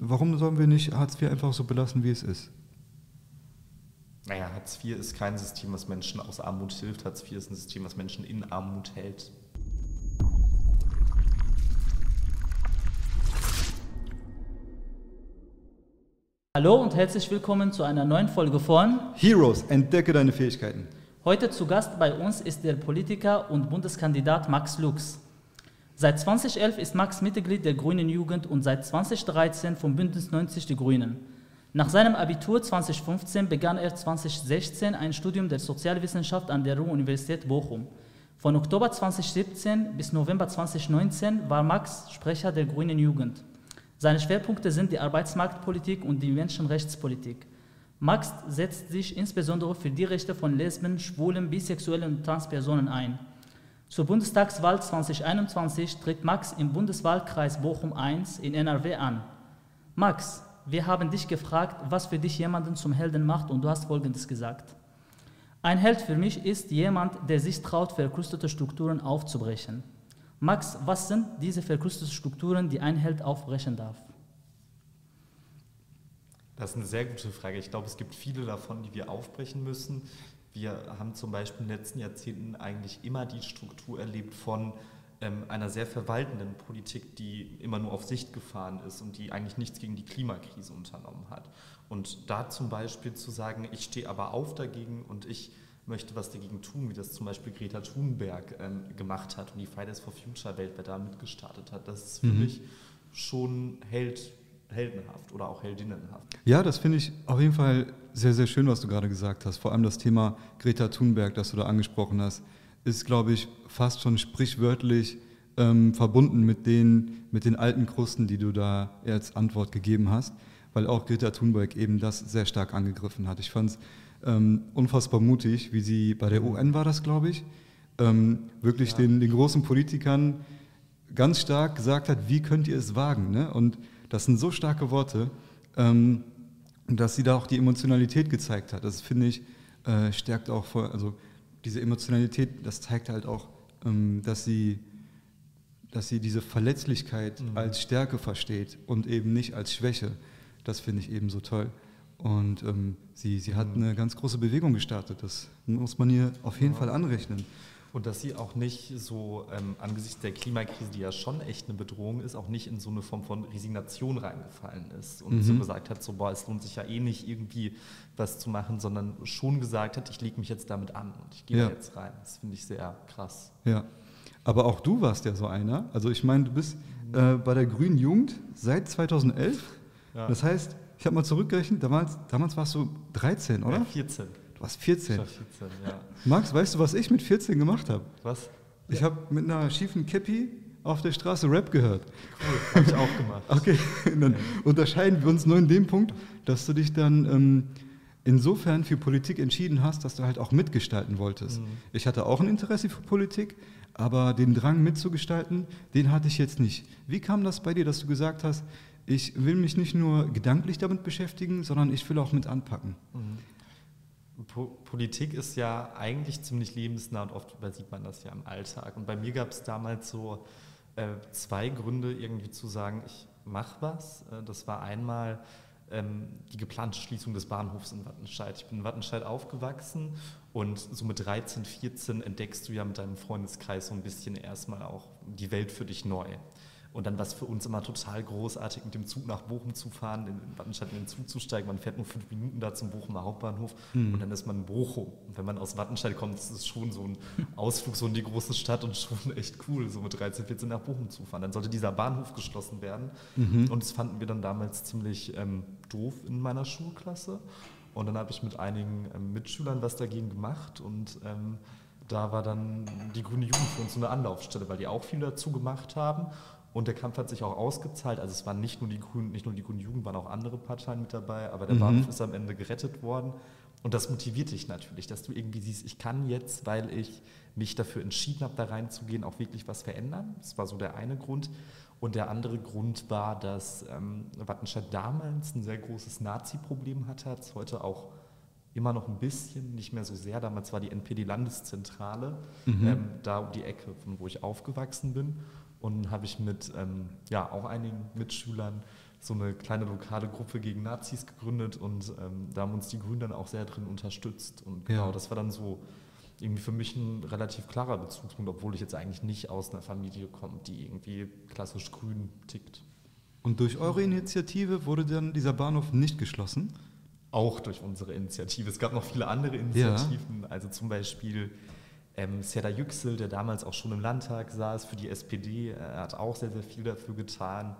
warum sollen wir nicht Hartz IV einfach so belassen, wie es ist? Naja, Hartz IV ist kein System, was Menschen aus Armut hilft. Hartz IV ist ein System, was Menschen in Armut hält. Hallo und herzlich willkommen zu einer neuen Folge von Heroes, entdecke deine Fähigkeiten. Heute zu Gast bei uns ist der Politiker und Bundeskandidat Max Lux. Seit 2011 ist Max Mitglied der Grünen Jugend und seit 2013 vom Bündnis 90 Die Grünen. Nach seinem Abitur 2015 begann er 2016 ein Studium der Sozialwissenschaft an der Ruhr-Universität Bochum. Von Oktober 2017 bis November 2019 war Max Sprecher der Grünen Jugend. Seine Schwerpunkte sind die Arbeitsmarktpolitik und die Menschenrechtspolitik. Max setzt sich insbesondere für die Rechte von Lesben, Schwulen, Bisexuellen und Transpersonen ein. Zur Bundestagswahl 2021 tritt Max im Bundeswahlkreis Bochum I in NRW an. Max, wir haben dich gefragt, was für dich jemanden zum Helden macht und du hast Folgendes gesagt. Ein Held für mich ist jemand, der sich traut, verkrustete Strukturen aufzubrechen. Max, was sind diese verkrusteten Strukturen, die ein Held aufbrechen darf? Das ist eine sehr gute Frage. Ich glaube, es gibt viele davon, die wir aufbrechen müssen. Wir haben zum Beispiel in den letzten Jahrzehnten eigentlich immer die Struktur erlebt von ähm, einer sehr verwaltenden Politik, die immer nur auf Sicht gefahren ist und die eigentlich nichts gegen die Klimakrise unternommen hat. Und da zum Beispiel zu sagen, ich stehe aber auf dagegen und ich möchte was dagegen tun, wie das zum Beispiel Greta Thunberg ähm, gemacht hat und die Fridays for Future weltweit da mitgestartet hat. Das ist für mhm. mich schon Held, heldenhaft oder auch heldinnenhaft. Ja, das finde ich auf jeden Fall sehr, sehr schön, was du gerade gesagt hast. Vor allem das Thema Greta Thunberg, das du da angesprochen hast, ist, glaube ich, fast schon sprichwörtlich ähm, verbunden mit den, mit den alten Krusten, die du da als Antwort gegeben hast, weil auch Greta Thunberg eben das sehr stark angegriffen hat. Ich fand es ähm, unfassbar mutig, wie sie bei der UN war das, glaube ich, ähm, wirklich ja. den, den großen Politikern ganz stark gesagt hat, wie könnt ihr es wagen? Ne? Und das sind so starke Worte, ähm, dass sie da auch die Emotionalität gezeigt hat. Das finde ich, äh, stärkt auch, vor, also diese Emotionalität, das zeigt halt auch, ähm, dass sie dass sie diese Verletzlichkeit mhm. als Stärke versteht und eben nicht als Schwäche. Das finde ich eben so toll. Und ähm, sie, sie hat eine ganz große Bewegung gestartet. Das muss man ihr auf jeden ja. Fall anrechnen. Und dass sie auch nicht so ähm, angesichts der Klimakrise, die ja schon echt eine Bedrohung ist, auch nicht in so eine Form von Resignation reingefallen ist und mhm. so gesagt hat, so boah, es lohnt sich ja eh nicht irgendwie was zu machen, sondern schon gesagt hat, ich lege mich jetzt damit an und ich gehe ja. jetzt rein. Das finde ich sehr krass. Ja, aber auch du warst ja so einer. Also ich meine, du bist äh, bei der Grünen Jugend seit 2011. Ja. Das heißt, ich habe mal zurückgerechnet, damals, damals warst du 13, oder? Ja, 14. Warst 14. Ich war 14, ja. Max, weißt du, was ich mit 14 gemacht habe? Was? Ich habe mit einer schiefen Käppi auf der Straße Rap gehört. Cool, habe ich auch gemacht. Okay, dann unterscheiden wir uns nur in dem Punkt, dass du dich dann ähm, insofern für Politik entschieden hast, dass du halt auch mitgestalten wolltest. Mhm. Ich hatte auch ein Interesse für Politik, aber den Drang mitzugestalten, den hatte ich jetzt nicht. Wie kam das bei dir, dass du gesagt hast, ich will mich nicht nur gedanklich damit beschäftigen, sondern ich will auch mit anpacken. Mhm. Politik ist ja eigentlich ziemlich lebensnah und oft übersieht man das ja im Alltag. Und bei mir gab es damals so äh, zwei Gründe, irgendwie zu sagen, ich mache was. Äh, das war einmal ähm, die geplante Schließung des Bahnhofs in Wattenscheid. Ich bin in Wattenscheid aufgewachsen und so mit 13, 14 entdeckst du ja mit deinem Freundeskreis so ein bisschen erstmal auch die Welt für dich neu. Und dann war es für uns immer total großartig, mit dem Zug nach Bochum zu fahren, in Wattenscheid in den Zug zu steigen. Man fährt nur fünf Minuten da zum Bochumer Hauptbahnhof mhm. und dann ist man in Bochum. Und wenn man aus Wattenscheid kommt, ist es schon so ein Ausflug so in die große Stadt und schon echt cool, so mit 13, 14 nach Bochum zu fahren. Dann sollte dieser Bahnhof geschlossen werden. Mhm. Und das fanden wir dann damals ziemlich ähm, doof in meiner Schulklasse. Und dann habe ich mit einigen ähm, Mitschülern was dagegen gemacht und ähm, da war dann die Grüne Jugend für uns so eine Anlaufstelle, weil die auch viel dazu gemacht haben. Und der Kampf hat sich auch ausgezahlt. Also es waren nicht nur die Grünen, nicht nur die Grüne Jugend, waren auch andere Parteien mit dabei, aber der mhm. Bahnhof ist am Ende gerettet worden. Und das motiviert dich natürlich, dass du irgendwie siehst, ich kann jetzt, weil ich mich dafür entschieden habe, da reinzugehen, auch wirklich was verändern. Das war so der eine Grund. Und der andere Grund war, dass ähm, Wattenscheid damals ein sehr großes Nazi-Problem hatte, hat es heute auch immer noch ein bisschen, nicht mehr so sehr. Damals war die NPD-Landeszentrale mhm. ähm, da um die Ecke, von wo ich aufgewachsen bin. Und habe ich mit ähm, ja, auch einigen Mitschülern so eine kleine lokale Gruppe gegen Nazis gegründet und ähm, da haben uns die Grünen dann auch sehr drin unterstützt. Und genau, ja. das war dann so irgendwie für mich ein relativ klarer Bezugspunkt, obwohl ich jetzt eigentlich nicht aus einer Familie komme, die irgendwie klassisch grün tickt. Und durch eure Initiative wurde dann dieser Bahnhof nicht geschlossen? Auch durch unsere Initiative. Es gab noch viele andere Initiativen, ja. also zum Beispiel ähm, Serdar Yüksel, der damals auch schon im Landtag saß für die SPD, er hat auch sehr, sehr viel dafür getan.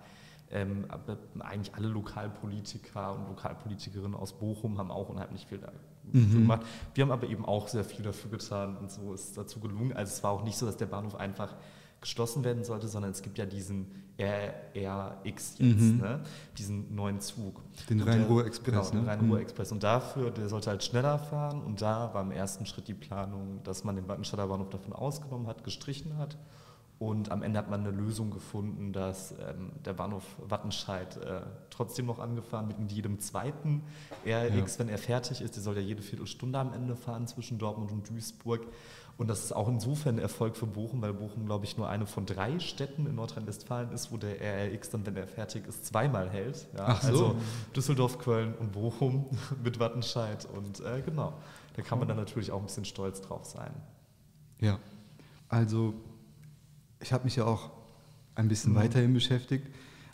Ähm, aber eigentlich alle Lokalpolitiker und Lokalpolitikerinnen aus Bochum haben auch unheimlich viel dafür mhm. gemacht. Wir haben aber eben auch sehr viel dafür getan und so ist dazu gelungen. Also es war auch nicht so, dass der Bahnhof einfach geschlossen werden sollte, sondern es gibt ja diesen RRX jetzt, mhm. ne? diesen neuen Zug. Den Rhein-Ruhr-Express. Genau, den Rhein-Ruhr-Express. Und dafür, der sollte halt schneller fahren und da war im ersten Schritt die Planung, dass man den Wattenstadter Bahnhof davon ausgenommen hat, gestrichen hat und am Ende hat man eine Lösung gefunden, dass ähm, der Bahnhof Wattenscheid äh, trotzdem noch angefahren wird mit jedem zweiten RX, ja. wenn er fertig ist. Der soll ja jede Viertelstunde am Ende fahren zwischen Dortmund und Duisburg. Und das ist auch insofern ein Erfolg für Bochum, weil Bochum, glaube ich, nur eine von drei Städten in Nordrhein-Westfalen ist, wo der RRX dann, wenn er fertig ist, zweimal hält. Ja, Ach so. Also Düsseldorf, Köln und Bochum mit Wattenscheid. Und äh, genau, da kann man dann natürlich auch ein bisschen stolz drauf sein. Ja, also ich habe mich ja auch ein bisschen mhm. weiterhin beschäftigt.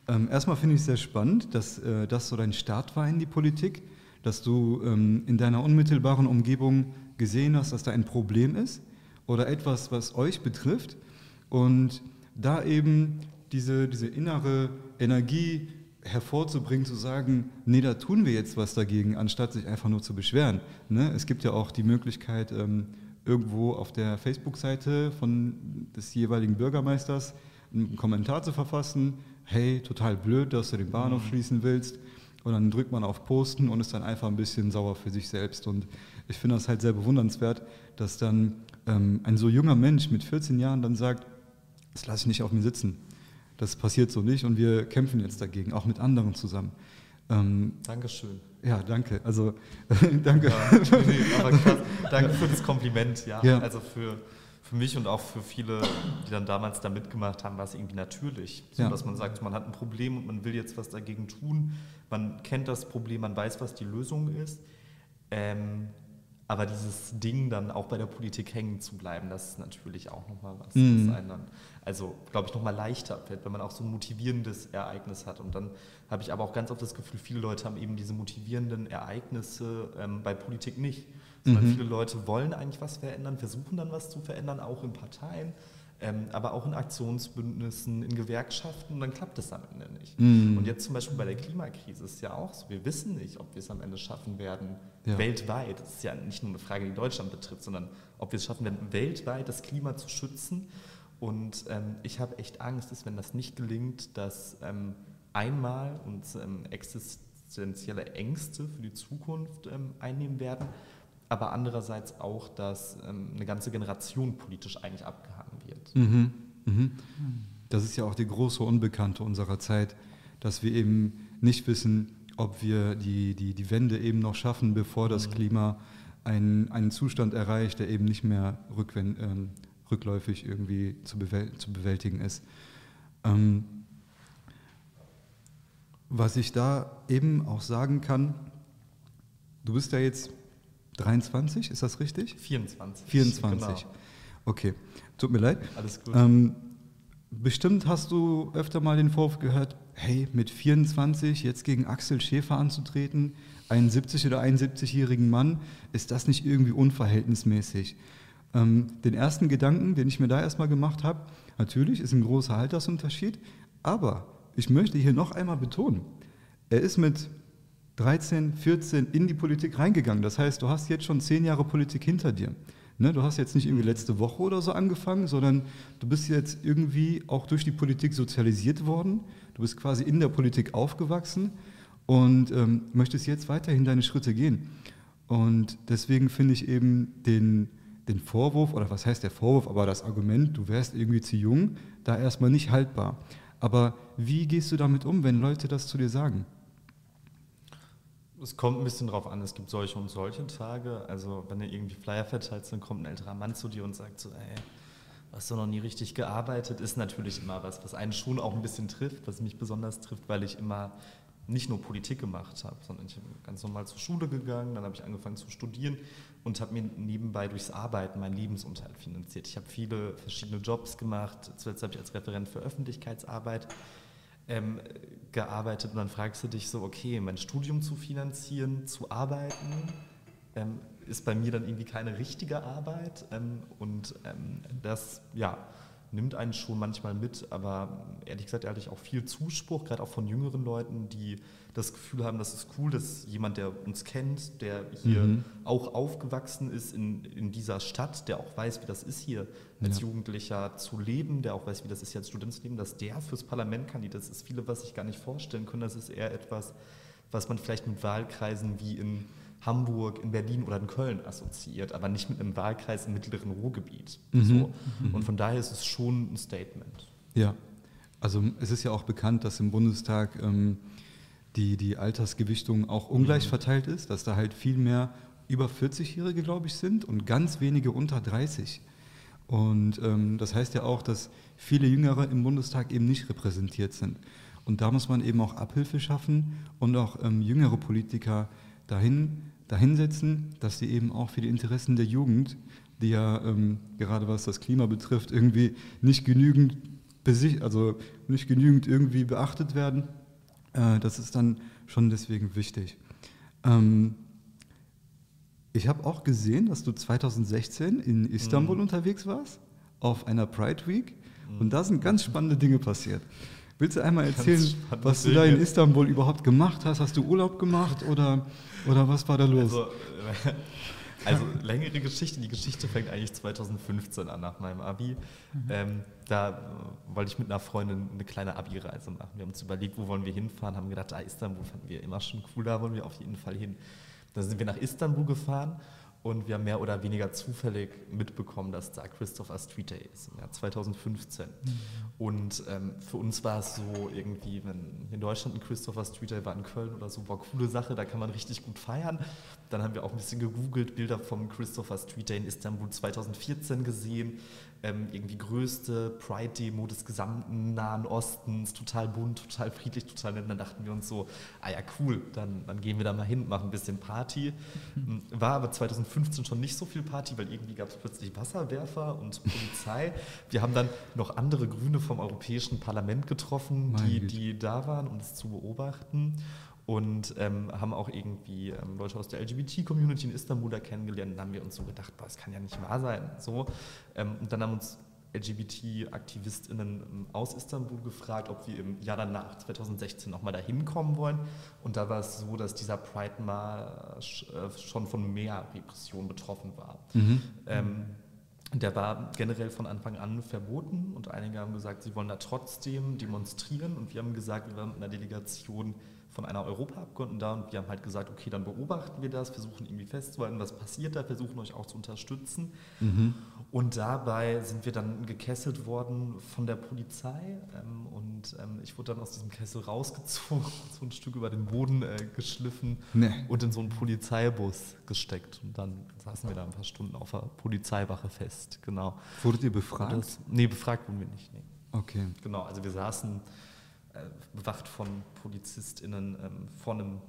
Ähm, erstmal finde ich es sehr spannend, dass äh, das so dein Start war in die Politik, dass du ähm, in deiner unmittelbaren Umgebung gesehen hast, dass da ein Problem ist oder etwas, was euch betrifft und da eben diese, diese innere Energie hervorzubringen, zu sagen, nee, da tun wir jetzt was dagegen, anstatt sich einfach nur zu beschweren. Ne? Es gibt ja auch die Möglichkeit, ähm, irgendwo auf der Facebook-Seite von des jeweiligen Bürgermeisters einen Kommentar zu verfassen, hey, total blöd, dass du den Bahnhof mhm. schließen willst. Und dann drückt man auf Posten und ist dann einfach ein bisschen sauer für sich selbst. Und ich finde das halt sehr bewundernswert, dass dann ähm, ein so junger Mensch mit 14 Jahren dann sagt, das lasse ich nicht auf mir sitzen. Das passiert so nicht und wir kämpfen jetzt dagegen, auch mit anderen zusammen. Ähm, Dankeschön. Ja, danke. Also danke. Ja, nee. Danke für das Kompliment. Ja, ja. also für, für mich und auch für viele, die dann damals da mitgemacht haben, war es irgendwie natürlich, so ja. dass man sagt, man hat ein Problem und man will jetzt was dagegen tun. Man kennt das Problem, man weiß, was die Lösung ist. Ähm, aber dieses Ding dann auch bei der Politik hängen zu bleiben, das ist natürlich auch nochmal was, mhm. was einen dann, also glaube ich, nochmal leichter fällt, wenn man auch so ein motivierendes Ereignis hat. Und dann habe ich aber auch ganz oft das Gefühl, viele Leute haben eben diese motivierenden Ereignisse ähm, bei Politik nicht. Sondern mhm. viele Leute wollen eigentlich was verändern, versuchen dann was zu verändern, auch in Parteien ähm, aber auch in Aktionsbündnissen, in Gewerkschaften, und dann klappt es am Ende nicht. Mm. Und jetzt zum Beispiel bei der Klimakrise ist ja auch so, wir wissen nicht, ob wir es am Ende schaffen werden, ja. weltweit, das ist ja nicht nur eine Frage, die Deutschland betrifft, sondern ob wir es schaffen werden, weltweit das Klima zu schützen. Und ähm, ich habe echt Angst, dass wenn das nicht gelingt, dass ähm, einmal uns ähm, existenzielle Ängste für die Zukunft ähm, einnehmen werden, aber andererseits auch, dass ähm, eine ganze Generation politisch eigentlich abgehangen wird. Mhm. Mhm. Das ist ja auch die große Unbekannte unserer Zeit, dass wir eben nicht wissen, ob wir die, die, die Wende eben noch schaffen, bevor das mhm. Klima einen, einen Zustand erreicht, der eben nicht mehr rückwend, ähm, rückläufig irgendwie zu, bewäl zu bewältigen ist. Ähm, was ich da eben auch sagen kann, du bist ja jetzt 23, ist das richtig? 24. 24. Genau. Okay, tut mir leid. Alles gut. Ähm, bestimmt hast du öfter mal den Vorwurf gehört, hey, mit 24 jetzt gegen Axel Schäfer anzutreten, einen 70- oder 71-jährigen Mann, ist das nicht irgendwie unverhältnismäßig? Ähm, den ersten Gedanken, den ich mir da erstmal gemacht habe, natürlich ist ein großer Altersunterschied, aber ich möchte hier noch einmal betonen, er ist mit 13, 14 in die Politik reingegangen. Das heißt, du hast jetzt schon zehn Jahre Politik hinter dir. Ne, du hast jetzt nicht irgendwie letzte Woche oder so angefangen, sondern du bist jetzt irgendwie auch durch die Politik sozialisiert worden. Du bist quasi in der Politik aufgewachsen und ähm, möchtest jetzt weiterhin deine Schritte gehen. Und deswegen finde ich eben den, den Vorwurf, oder was heißt der Vorwurf, aber das Argument, du wärst irgendwie zu jung, da erstmal nicht haltbar. Aber wie gehst du damit um, wenn Leute das zu dir sagen? Es kommt ein bisschen drauf an, es gibt solche und solche Tage. Also wenn du irgendwie Flyer verteilst, dann kommt ein älterer Mann zu dir und sagt so, ey, hast du noch nie richtig gearbeitet, ist natürlich immer was, was einen schon auch ein bisschen trifft, was mich besonders trifft, weil ich immer nicht nur Politik gemacht habe, sondern ich bin ganz normal zur Schule gegangen, dann habe ich angefangen zu studieren und habe mir nebenbei durchs Arbeiten meinen Lebensunterhalt finanziert. Ich habe viele verschiedene Jobs gemacht. Zuletzt habe ich als Referent für Öffentlichkeitsarbeit ähm, gearbeitet und dann fragst du dich so, okay, mein Studium zu finanzieren, zu arbeiten, ähm, ist bei mir dann irgendwie keine richtige Arbeit ähm, und ähm, das, ja, nimmt einen schon manchmal mit, aber ehrlich gesagt hatte ich auch viel Zuspruch, gerade auch von jüngeren Leuten, die das Gefühl haben, das ist cool, dass jemand, der uns kennt, der hier mhm. auch aufgewachsen ist in, in dieser Stadt, der auch weiß, wie das ist hier als ja. Jugendlicher zu leben, der auch weiß, wie das ist hier als Student zu leben, dass der fürs Parlament kandidiert. Das ist viele, was sich gar nicht vorstellen können. Das ist eher etwas, was man vielleicht mit Wahlkreisen wie in Hamburg, in Berlin oder in Köln assoziiert, aber nicht mit einem Wahlkreis im mittleren Ruhrgebiet. Mhm. So. Mhm. Und von daher ist es schon ein Statement. Ja, also es ist ja auch bekannt, dass im Bundestag ähm, die, die Altersgewichtung auch ungleich mhm. verteilt ist, dass da halt viel mehr über 40-Jährige, glaube ich, sind und ganz wenige unter 30. Und ähm, das heißt ja auch, dass viele Jüngere im Bundestag eben nicht repräsentiert sind. Und da muss man eben auch Abhilfe schaffen und auch ähm, jüngere Politiker dahin, dahinsetzen, dass sie eben auch für die Interessen der Jugend, die ja ähm, gerade was das Klima betrifft, irgendwie nicht genügend, also nicht genügend irgendwie beachtet werden. Äh, das ist dann schon deswegen wichtig. Ähm, ich habe auch gesehen, dass du 2016 in Istanbul mhm. unterwegs warst, auf einer Pride Week. Mhm. Und da sind ganz spannende Dinge passiert. Willst du einmal erzählen, was du da in Istanbul überhaupt gemacht hast? Hast du Urlaub gemacht oder, oder was war da los? Also, äh, also längere Geschichte. Die Geschichte fängt eigentlich 2015 an nach meinem Abi. Mhm. Ähm, da wollte ich mit einer Freundin eine kleine Abi-Reise machen. Wir haben uns überlegt, wo wollen wir hinfahren, haben gedacht, ah, Istanbul fanden wir immer schon cool, da wollen wir auf jeden Fall hin. Dann sind wir nach Istanbul gefahren und wir haben mehr oder weniger zufällig mitbekommen, dass da Christopher Street Day ist im Jahr 2015. Mhm. Und ähm, für uns war es so irgendwie, wenn in Deutschland ein Christopher Street Day war in Köln oder so, war coole Sache, da kann man richtig gut feiern. Dann haben wir auch ein bisschen gegoogelt, Bilder vom Christopher Street Day in Istanbul 2014 gesehen ähm, irgendwie größte Pride-Demo des gesamten Nahen Ostens, total bunt, total friedlich, total nett. Und dann dachten wir uns so, ah ja, cool, dann, dann gehen wir da mal hin, machen ein bisschen Party. Mhm. War aber 2015 schon nicht so viel Party, weil irgendwie gab es plötzlich Wasserwerfer und Polizei. Wir haben dann noch andere Grüne vom Europäischen Parlament getroffen, die, die da waren, um es zu beobachten und ähm, haben auch irgendwie ähm, Leute aus der LGBT-Community in Istanbul da kennengelernt. Und dann haben wir uns so gedacht, boah, das kann ja nicht wahr sein. So. Ähm, und dann haben uns LGBT-AktivistInnen ähm, aus Istanbul gefragt, ob wir im Jahr danach, 2016, nochmal dahin kommen wollen. Und da war es so, dass dieser Pride-Marsch äh, schon von mehr Repression betroffen war. Mhm. Ähm, der war generell von Anfang an verboten und einige haben gesagt, sie wollen da trotzdem demonstrieren. Und wir haben gesagt, wir waren mit einer Delegation von einer Europaabgeordneten da und wir haben halt gesagt, okay, dann beobachten wir das, versuchen irgendwie festzuhalten, was passiert da, versuchen euch auch zu unterstützen. Mhm. Und dabei sind wir dann gekesselt worden von der Polizei ähm, und ähm, ich wurde dann aus diesem Kessel rausgezogen, so ein Stück über den Boden äh, geschliffen nee. und in so einen Polizeibus gesteckt. Und dann saßen wir da ein paar Stunden auf der Polizeiwache fest, genau. Wurdet ihr befragt? Das, nee, befragt wurden wir nicht. Nee. Okay. Genau, also wir saßen bewacht von PolizistInnen ähm, vor einem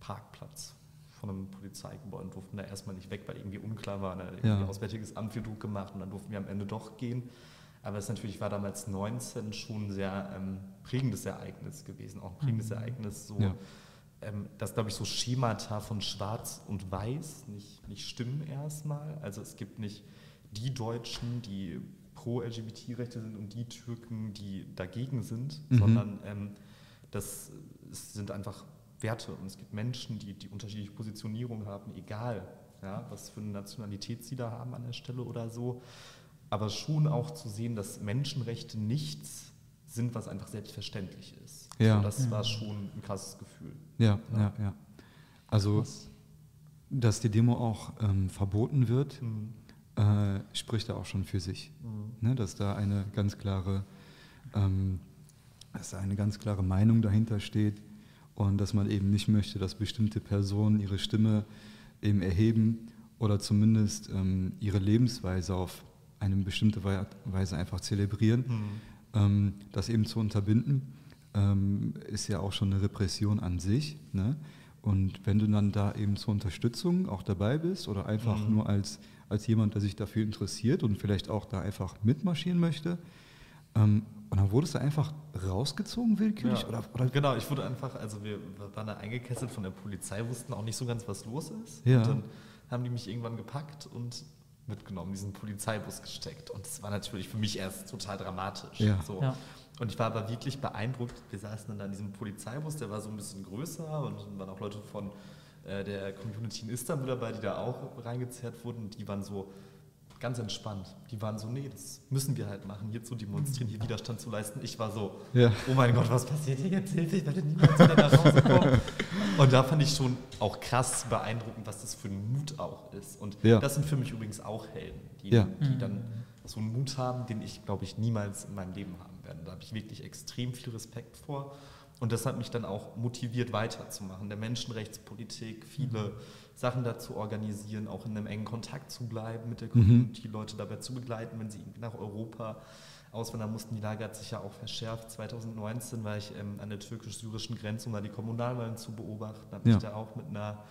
Parkplatz, von einem Polizeigebäude und durften da erstmal nicht weg, weil irgendwie unklar war. Da irgendwie ja. Auswärtiges Amt viel Druck gemacht und dann durften wir am Ende doch gehen. Aber es natürlich war damals 19 schon ein sehr ähm, prägendes Ereignis gewesen, auch ein prägendes mhm. Ereignis, so, ja. ähm, dass, glaube ich, so Schemata von Schwarz und Weiß nicht, nicht stimmen erstmal. Also es gibt nicht die Deutschen, die pro-LGBT-Rechte sind und die Türken, die dagegen sind, mhm. sondern ähm, das sind einfach Werte und es gibt Menschen, die, die unterschiedliche Positionierungen haben, egal ja, was für eine Nationalität sie da haben an der Stelle oder so. Aber schon auch zu sehen, dass Menschenrechte nichts sind, was einfach selbstverständlich ist. Ja. So, das ja. war schon ein krasses Gefühl. Ja, ja, ja. ja. Also, dass die Demo auch ähm, verboten wird, mhm äh, spricht da auch schon für sich. Mhm. Ne, dass da eine ganz klare, ähm, dass da eine ganz klare Meinung dahinter steht und dass man eben nicht möchte, dass bestimmte Personen ihre Stimme eben erheben oder zumindest ähm, ihre Lebensweise auf eine bestimmte Weise einfach zelebrieren. Mhm. Ähm, das eben zu unterbinden, ähm, ist ja auch schon eine Repression an sich. Ne? Und wenn du dann da eben zur Unterstützung auch dabei bist oder einfach mhm. nur als, als jemand, der sich dafür interessiert und vielleicht auch da einfach mitmarschieren möchte, ähm, und dann wurdest du einfach rausgezogen willkürlich? Ja, oder, oder? Genau, ich wurde einfach, also wir waren da eingekesselt von der Polizei, wussten auch nicht so ganz, was los ist. Ja. Und dann haben die mich irgendwann gepackt und mitgenommen, diesen Polizeibus gesteckt. Und das war natürlich für mich erst total dramatisch. Ja. So. Ja. Und ich war aber wirklich beeindruckt. Wir saßen dann da in diesem Polizeibus, der war so ein bisschen größer und dann waren auch Leute von äh, der Community in Istanbul dabei, die da auch reingezerrt wurden. Die waren so, ganz entspannt. Die waren so, nee, das müssen wir halt machen, hier zu demonstrieren, hier Widerstand zu leisten. Ich war so, ja. oh mein Gott, was passiert hier jetzt? Hilfe, ich werde niemals wieder nach Hause kommen. Und da fand ich schon auch krass beeindruckend, was das für ein Mut auch ist. Und ja. das sind für mich übrigens auch Helden, die, ja. die dann so einen Mut haben, den ich, glaube ich, niemals in meinem Leben haben werde. Da habe ich wirklich extrem viel Respekt vor. Und das hat mich dann auch motiviert, weiterzumachen. Der Menschenrechtspolitik, viele mhm. Sachen dazu organisieren, auch in einem engen Kontakt zu bleiben mit der mhm. Community, mhm. Leute dabei zu begleiten, wenn sie nach Europa auswandern mussten. Die Lage hat sich ja auch verschärft. 2019 war ich ähm, an der türkisch-syrischen Grenze, um da die Kommunalwahlen zu beobachten. Habe ja. mich da auch mit einer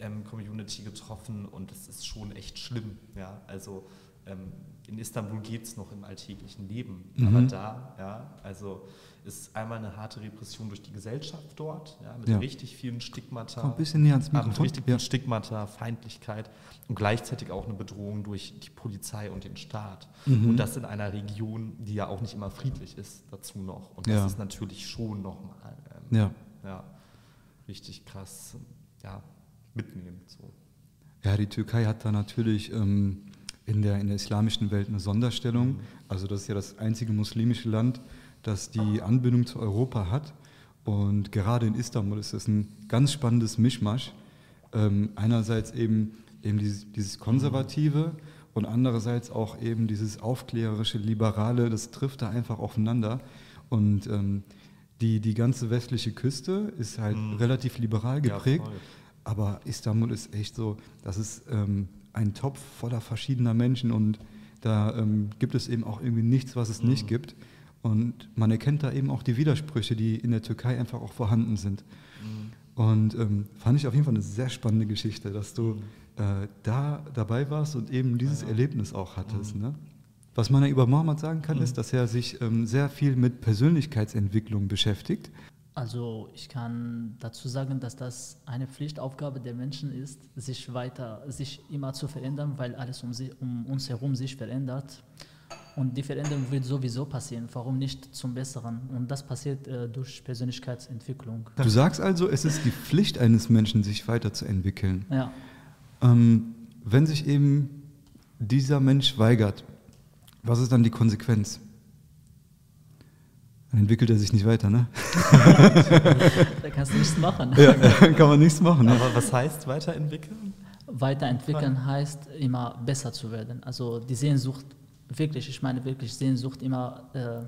ähm, Community getroffen und es ist schon echt schlimm. Ja? Also ähm, in Istanbul geht es noch im alltäglichen Leben, mhm. aber da, ja, also ist einmal eine harte Repression durch die Gesellschaft dort, ja, mit ja. richtig vielen Stigmata. Komm ein bisschen näher ans Mikrofon. Mit richtig viel Stigmata, Feindlichkeit und gleichzeitig auch eine Bedrohung durch die Polizei und den Staat. Mhm. Und das in einer Region, die ja auch nicht immer friedlich ist, dazu noch. Und das ja. ist natürlich schon nochmal ähm, ja. ja, richtig krass ja, mitnehmend. So. Ja, die Türkei hat da natürlich ähm, in, der, in der islamischen Welt eine Sonderstellung. Also das ist ja das einzige muslimische Land, das die Anbindung zu Europa hat. Und gerade in Istanbul ist das ein ganz spannendes Mischmasch. Ähm, einerseits eben, eben dieses, dieses Konservative und andererseits auch eben dieses aufklärerische, liberale, das trifft da einfach aufeinander. Und ähm, die, die ganze westliche Küste ist halt mhm. relativ liberal geprägt, ja, aber Istanbul ist echt so, das ist ähm, ein Topf voller verschiedener Menschen und da ähm, gibt es eben auch irgendwie nichts, was es mhm. nicht gibt. Und man erkennt da eben auch die Widersprüche, die in der Türkei einfach auch vorhanden sind. Mhm. Und ähm, fand ich auf jeden Fall eine sehr spannende Geschichte, dass du äh, da dabei warst und eben dieses ja. Erlebnis auch hattest. Mhm. Ne? Was man ja über Mohammed sagen kann, mhm. ist, dass er sich ähm, sehr viel mit Persönlichkeitsentwicklung beschäftigt. Also ich kann dazu sagen, dass das eine Pflichtaufgabe der Menschen ist, sich weiter, sich immer zu verändern, weil alles um, sie, um uns herum sich verändert. Und die Veränderung wird sowieso passieren. Warum nicht zum Besseren? Und das passiert äh, durch Persönlichkeitsentwicklung. Du sagst also, es ist die Pflicht eines Menschen, sich weiterzuentwickeln. Ja. Ähm, wenn sich eben dieser Mensch weigert, was ist dann die Konsequenz? Dann entwickelt er sich nicht weiter, ne? da kannst du nichts machen. Ja, kann man nichts machen. Ne? Aber was heißt weiterentwickeln? Weiterentwickeln heißt immer besser zu werden. Also die Sehnsucht wirklich, ich meine wirklich Sehnsucht, immer äh,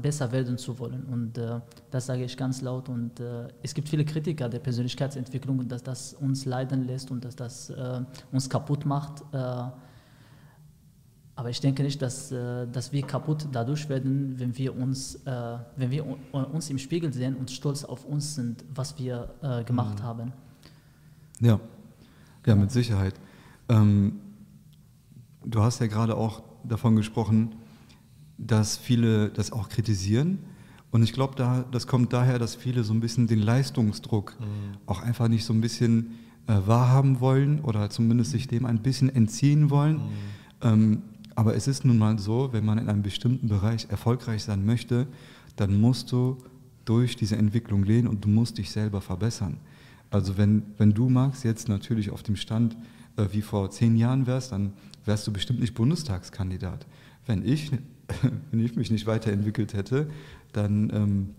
besser werden zu wollen. Und äh, das sage ich ganz laut. Und äh, es gibt viele Kritiker der Persönlichkeitsentwicklung und dass das uns leiden lässt und dass das äh, uns kaputt macht. Äh, aber ich denke nicht, dass, äh, dass wir kaputt dadurch werden, wenn wir, uns, wenn wir uns im Spiegel sehen und stolz auf uns sind, was wir gemacht mhm. haben. Ja, ja, mit Sicherheit. Ähm, du hast ja gerade auch davon gesprochen, dass viele das auch kritisieren. Und ich glaube, da, das kommt daher, dass viele so ein bisschen den Leistungsdruck mhm. auch einfach nicht so ein bisschen äh, wahrhaben wollen oder zumindest sich dem ein bisschen entziehen wollen. Mhm. Ähm, aber es ist nun mal so, wenn man in einem bestimmten Bereich erfolgreich sein möchte, dann musst du durch diese Entwicklung gehen und du musst dich selber verbessern. Also wenn, wenn du, Max, jetzt natürlich auf dem Stand äh, wie vor zehn Jahren wärst, dann wärst du bestimmt nicht Bundestagskandidat. Wenn ich, wenn ich mich nicht weiterentwickelt hätte, dann, ähm,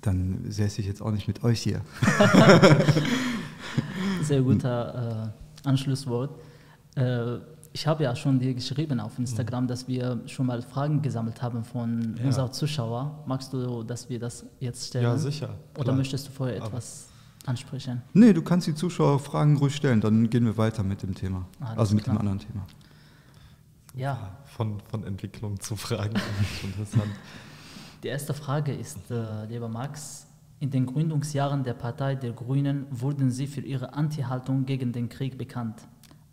dann säße ich jetzt auch nicht mit euch hier. Sehr guter äh, Anschlusswort. Äh, ich habe ja schon dir geschrieben auf Instagram, dass wir schon mal Fragen gesammelt haben von ja. unseren Zuschauern. Magst du, dass wir das jetzt stellen? Ja, sicher. Oder klar. möchtest du vorher etwas ansprechen? Nee, du kannst die Zuschauer Fragen ruhig stellen, dann gehen wir weiter mit dem Thema. Alles also mit klar. dem anderen Thema. Ja. Von, von Entwicklung zu fragen, interessant. Die erste Frage ist, äh, lieber Max, in den Gründungsjahren der Partei der Grünen wurden Sie für Ihre Anti-Haltung gegen den Krieg bekannt.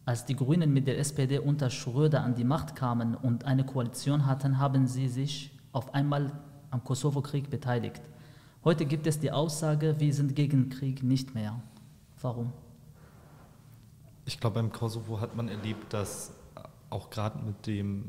Als die Grünen mit der SPD unter Schröder an die Macht kamen und eine Koalition hatten, haben Sie sich auf einmal am Kosovo-Krieg beteiligt. Heute gibt es die Aussage, wir sind gegen Krieg nicht mehr. Warum? Ich glaube, beim Kosovo hat man erlebt, dass auch gerade mit dem,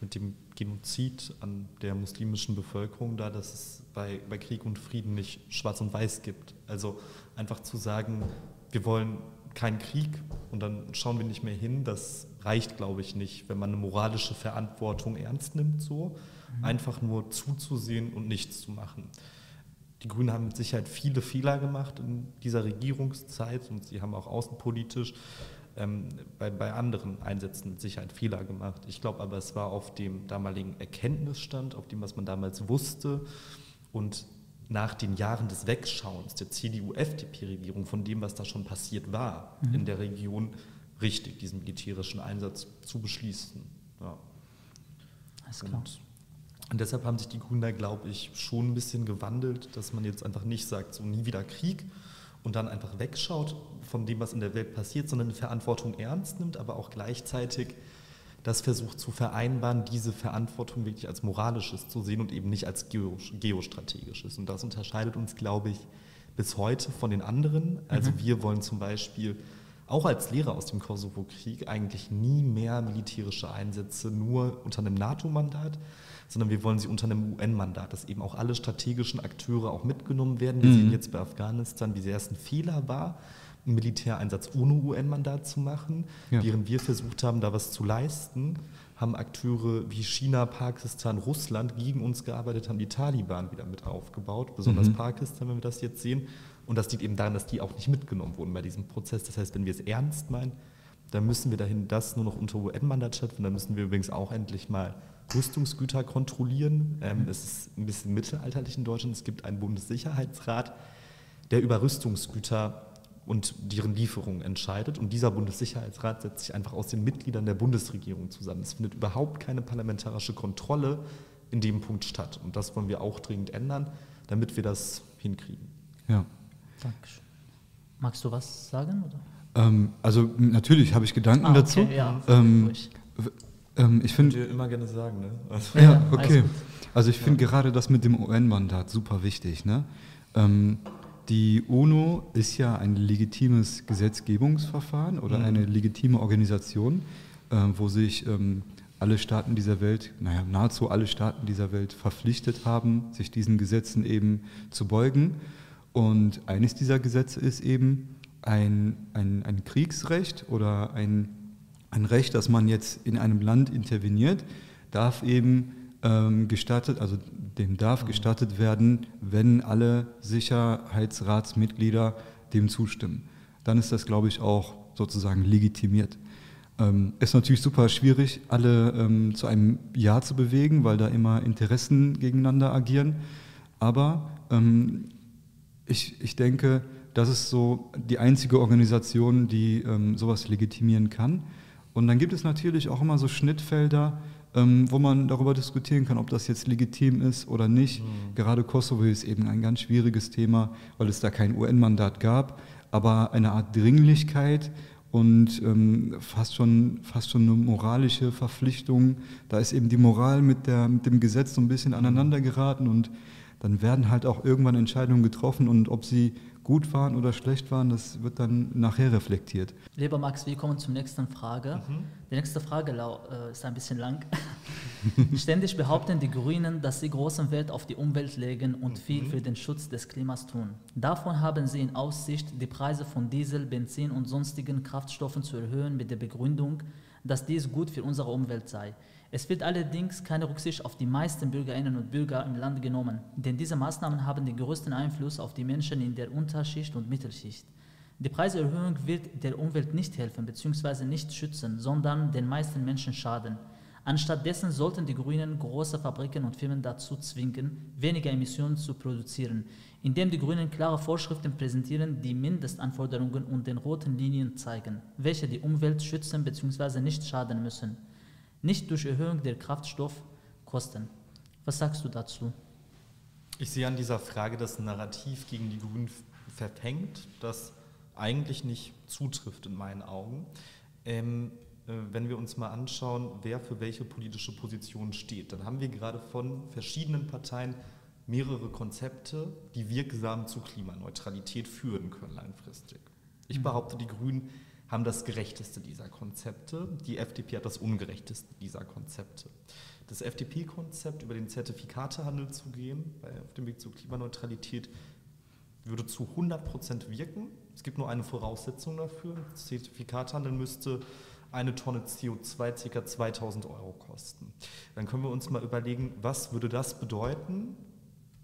mit dem Genozid an der muslimischen Bevölkerung da, dass es bei, bei Krieg und Frieden nicht schwarz und weiß gibt. Also einfach zu sagen, wir wollen keinen Krieg und dann schauen wir nicht mehr hin, das reicht, glaube ich, nicht, wenn man eine moralische Verantwortung ernst nimmt, so mhm. einfach nur zuzusehen und nichts zu machen. Die Grünen haben mit Sicherheit viele Fehler gemacht in dieser Regierungszeit und sie haben auch außenpolitisch ähm, bei, bei anderen Einsätzen mit Sicherheit Fehler gemacht. Ich glaube aber, es war auf dem damaligen Erkenntnisstand, auf dem, was man damals wusste und nach den Jahren des Wegschauens der CDU-FDP-Regierung von dem, was da schon passiert war mhm. in der Region, richtig, diesen militärischen Einsatz zu beschließen. Ja. Alles klar. Und, und deshalb haben sich die Grünen da, glaube ich, schon ein bisschen gewandelt, dass man jetzt einfach nicht sagt, so nie wieder Krieg und dann einfach wegschaut von dem, was in der Welt passiert, sondern eine Verantwortung ernst nimmt, aber auch gleichzeitig das versucht zu vereinbaren, diese Verantwortung wirklich als moralisches zu sehen und eben nicht als geostrategisches. Und das unterscheidet uns, glaube ich, bis heute von den anderen. Also mhm. wir wollen zum Beispiel auch als Lehrer aus dem Kosovo-Krieg eigentlich nie mehr militärische Einsätze nur unter einem NATO-Mandat, sondern wir wollen sie unter einem UN-Mandat, dass eben auch alle strategischen Akteure auch mitgenommen werden. Wir mhm. sehen jetzt bei Afghanistan, wie sehr es ein Fehler war, einen Militäreinsatz ohne UN-Mandat zu machen. Ja. Während wir versucht haben, da was zu leisten, haben Akteure wie China, Pakistan, Russland gegen uns gearbeitet, haben die Taliban wieder mit aufgebaut, besonders mhm. Pakistan, wenn wir das jetzt sehen. Und das liegt eben daran, dass die auch nicht mitgenommen wurden bei diesem Prozess. Das heißt, wenn wir es ernst meinen, dann müssen wir dahin das nur noch unter UN-Mandat stattfinden. Dann müssen wir übrigens auch endlich mal Rüstungsgüter kontrollieren. Ähm, mhm. es ist ein bisschen mittelalterlich in Deutschland. Es gibt einen Bundessicherheitsrat, der über Rüstungsgüter und deren Lieferung entscheidet. Und dieser Bundessicherheitsrat setzt sich einfach aus den Mitgliedern der Bundesregierung zusammen. Es findet überhaupt keine parlamentarische Kontrolle in dem Punkt statt. Und das wollen wir auch dringend ändern, damit wir das hinkriegen. Ja. Dankeschön. Magst du was sagen? Ähm, also natürlich habe ich Gedanken ah, okay, dazu. Ja, ähm, ähm, ich finde immer gerne sagen. Ne? Also ja, okay. Also ich finde ja. gerade das mit dem UN-Mandat super wichtig. Ne? Die UNO ist ja ein legitimes Gesetzgebungsverfahren oder mhm. eine legitime Organisation, äh, wo sich ähm, alle Staaten dieser Welt, naja, nahezu alle Staaten dieser Welt verpflichtet haben, sich diesen Gesetzen eben zu beugen. Und eines dieser Gesetze ist eben ein, ein, ein Kriegsrecht oder ein, ein Recht, dass man jetzt in einem Land interveniert, darf eben ähm, gestattet, also dem darf mhm. gestattet werden, wenn alle Sicherheitsratsmitglieder dem zustimmen. Dann ist das, glaube ich, auch sozusagen legitimiert. Ähm, ist natürlich super schwierig, alle ähm, zu einem Ja zu bewegen, weil da immer Interessen gegeneinander agieren. Aber ähm, ich, ich denke, das ist so die einzige Organisation, die ähm, sowas legitimieren kann. Und dann gibt es natürlich auch immer so Schnittfelder, ähm, wo man darüber diskutieren kann, ob das jetzt legitim ist oder nicht. Mhm. Gerade Kosovo ist eben ein ganz schwieriges Thema, weil es da kein UN-Mandat gab, aber eine Art Dringlichkeit und ähm, fast, schon, fast schon eine moralische Verpflichtung. Da ist eben die Moral mit, der, mit dem Gesetz so ein bisschen aneinander geraten und dann werden halt auch irgendwann Entscheidungen getroffen und ob sie gut waren oder schlecht waren, das wird dann nachher reflektiert. Lieber Max, wir kommen zur nächsten Frage. Mhm. Die nächste Frage äh, ist ein bisschen lang. Ständig behaupten die Grünen, dass sie großen Wert auf die Umwelt legen und viel mhm. für den Schutz des Klimas tun. Davon haben sie in Aussicht, die Preise von Diesel, Benzin und sonstigen Kraftstoffen zu erhöhen mit der Begründung, dass dies gut für unsere Umwelt sei. Es wird allerdings keine Rücksicht auf die meisten Bürgerinnen und Bürger im Land genommen, denn diese Maßnahmen haben den größten Einfluss auf die Menschen in der Unterschicht und Mittelschicht. Die Preiserhöhung wird der Umwelt nicht helfen bzw. nicht schützen, sondern den meisten Menschen schaden. Anstattdessen sollten die Grünen große Fabriken und Firmen dazu zwingen, weniger Emissionen zu produzieren, indem die Grünen klare Vorschriften präsentieren, die Mindestanforderungen und den roten Linien zeigen, welche die Umwelt schützen bzw. nicht schaden müssen. Nicht durch Erhöhung der Kraftstoffkosten. Was sagst du dazu? Ich sehe an dieser Frage das Narrativ gegen die Grünen verfängt, das eigentlich nicht zutrifft in meinen Augen. Ähm, äh, wenn wir uns mal anschauen, wer für welche politische Position steht, dann haben wir gerade von verschiedenen Parteien mehrere Konzepte, die wirksam zu Klimaneutralität führen können langfristig. Ich mhm. behaupte, die Grünen haben das gerechteste dieser Konzepte, die FDP hat das ungerechteste dieser Konzepte. Das FDP-Konzept, über den Zertifikatehandel zu gehen, auf dem Weg zur Klimaneutralität, würde zu 100 Prozent wirken. Es gibt nur eine Voraussetzung dafür. Das Zertifikatehandel müsste eine Tonne CO2 ca. 2000 Euro kosten. Dann können wir uns mal überlegen, was würde das bedeuten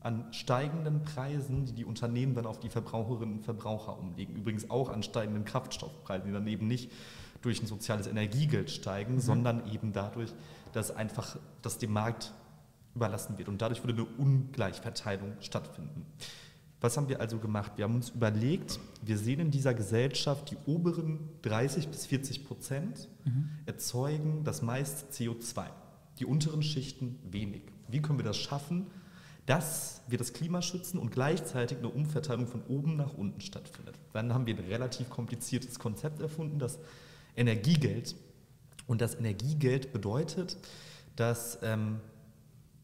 an steigenden Preisen, die die Unternehmen dann auf die Verbraucherinnen und Verbraucher umlegen. Übrigens auch an steigenden Kraftstoffpreisen, die dann eben nicht durch ein soziales Energiegeld steigen, mhm. sondern eben dadurch, dass einfach das dem Markt überlassen wird. Und dadurch würde eine Ungleichverteilung stattfinden. Was haben wir also gemacht? Wir haben uns überlegt, wir sehen in dieser Gesellschaft, die oberen 30 bis 40 Prozent mhm. erzeugen das meiste CO2, die unteren Schichten wenig. Wie können wir das schaffen, dass wir das Klima schützen und gleichzeitig eine Umverteilung von oben nach unten stattfindet? Dann haben wir ein relativ kompliziertes Konzept erfunden, das Energiegeld. Und das Energiegeld bedeutet, dass ähm,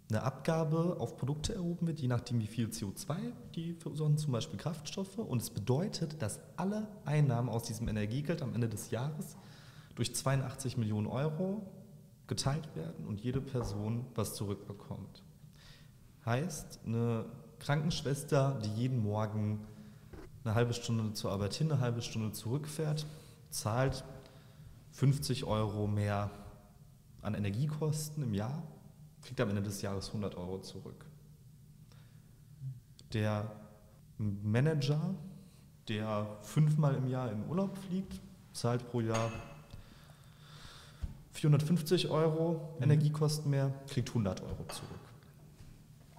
eine Abgabe auf Produkte erhoben wird, je nachdem wie viel CO2 die verursachen, zum Beispiel Kraftstoffe. Und es bedeutet, dass alle Einnahmen aus diesem Energiegeld am Ende des Jahres durch 82 Millionen Euro geteilt werden und jede Person was zurückbekommt. Heißt, eine Krankenschwester, die jeden Morgen eine halbe Stunde zur Arbeit hin, eine halbe Stunde zurückfährt, zahlt 50 Euro mehr an Energiekosten im Jahr kriegt am Ende des Jahres 100 Euro zurück. Der Manager, der fünfmal im Jahr in Urlaub fliegt, zahlt pro Jahr 450 Euro mhm. Energiekosten mehr, kriegt 100 Euro zurück.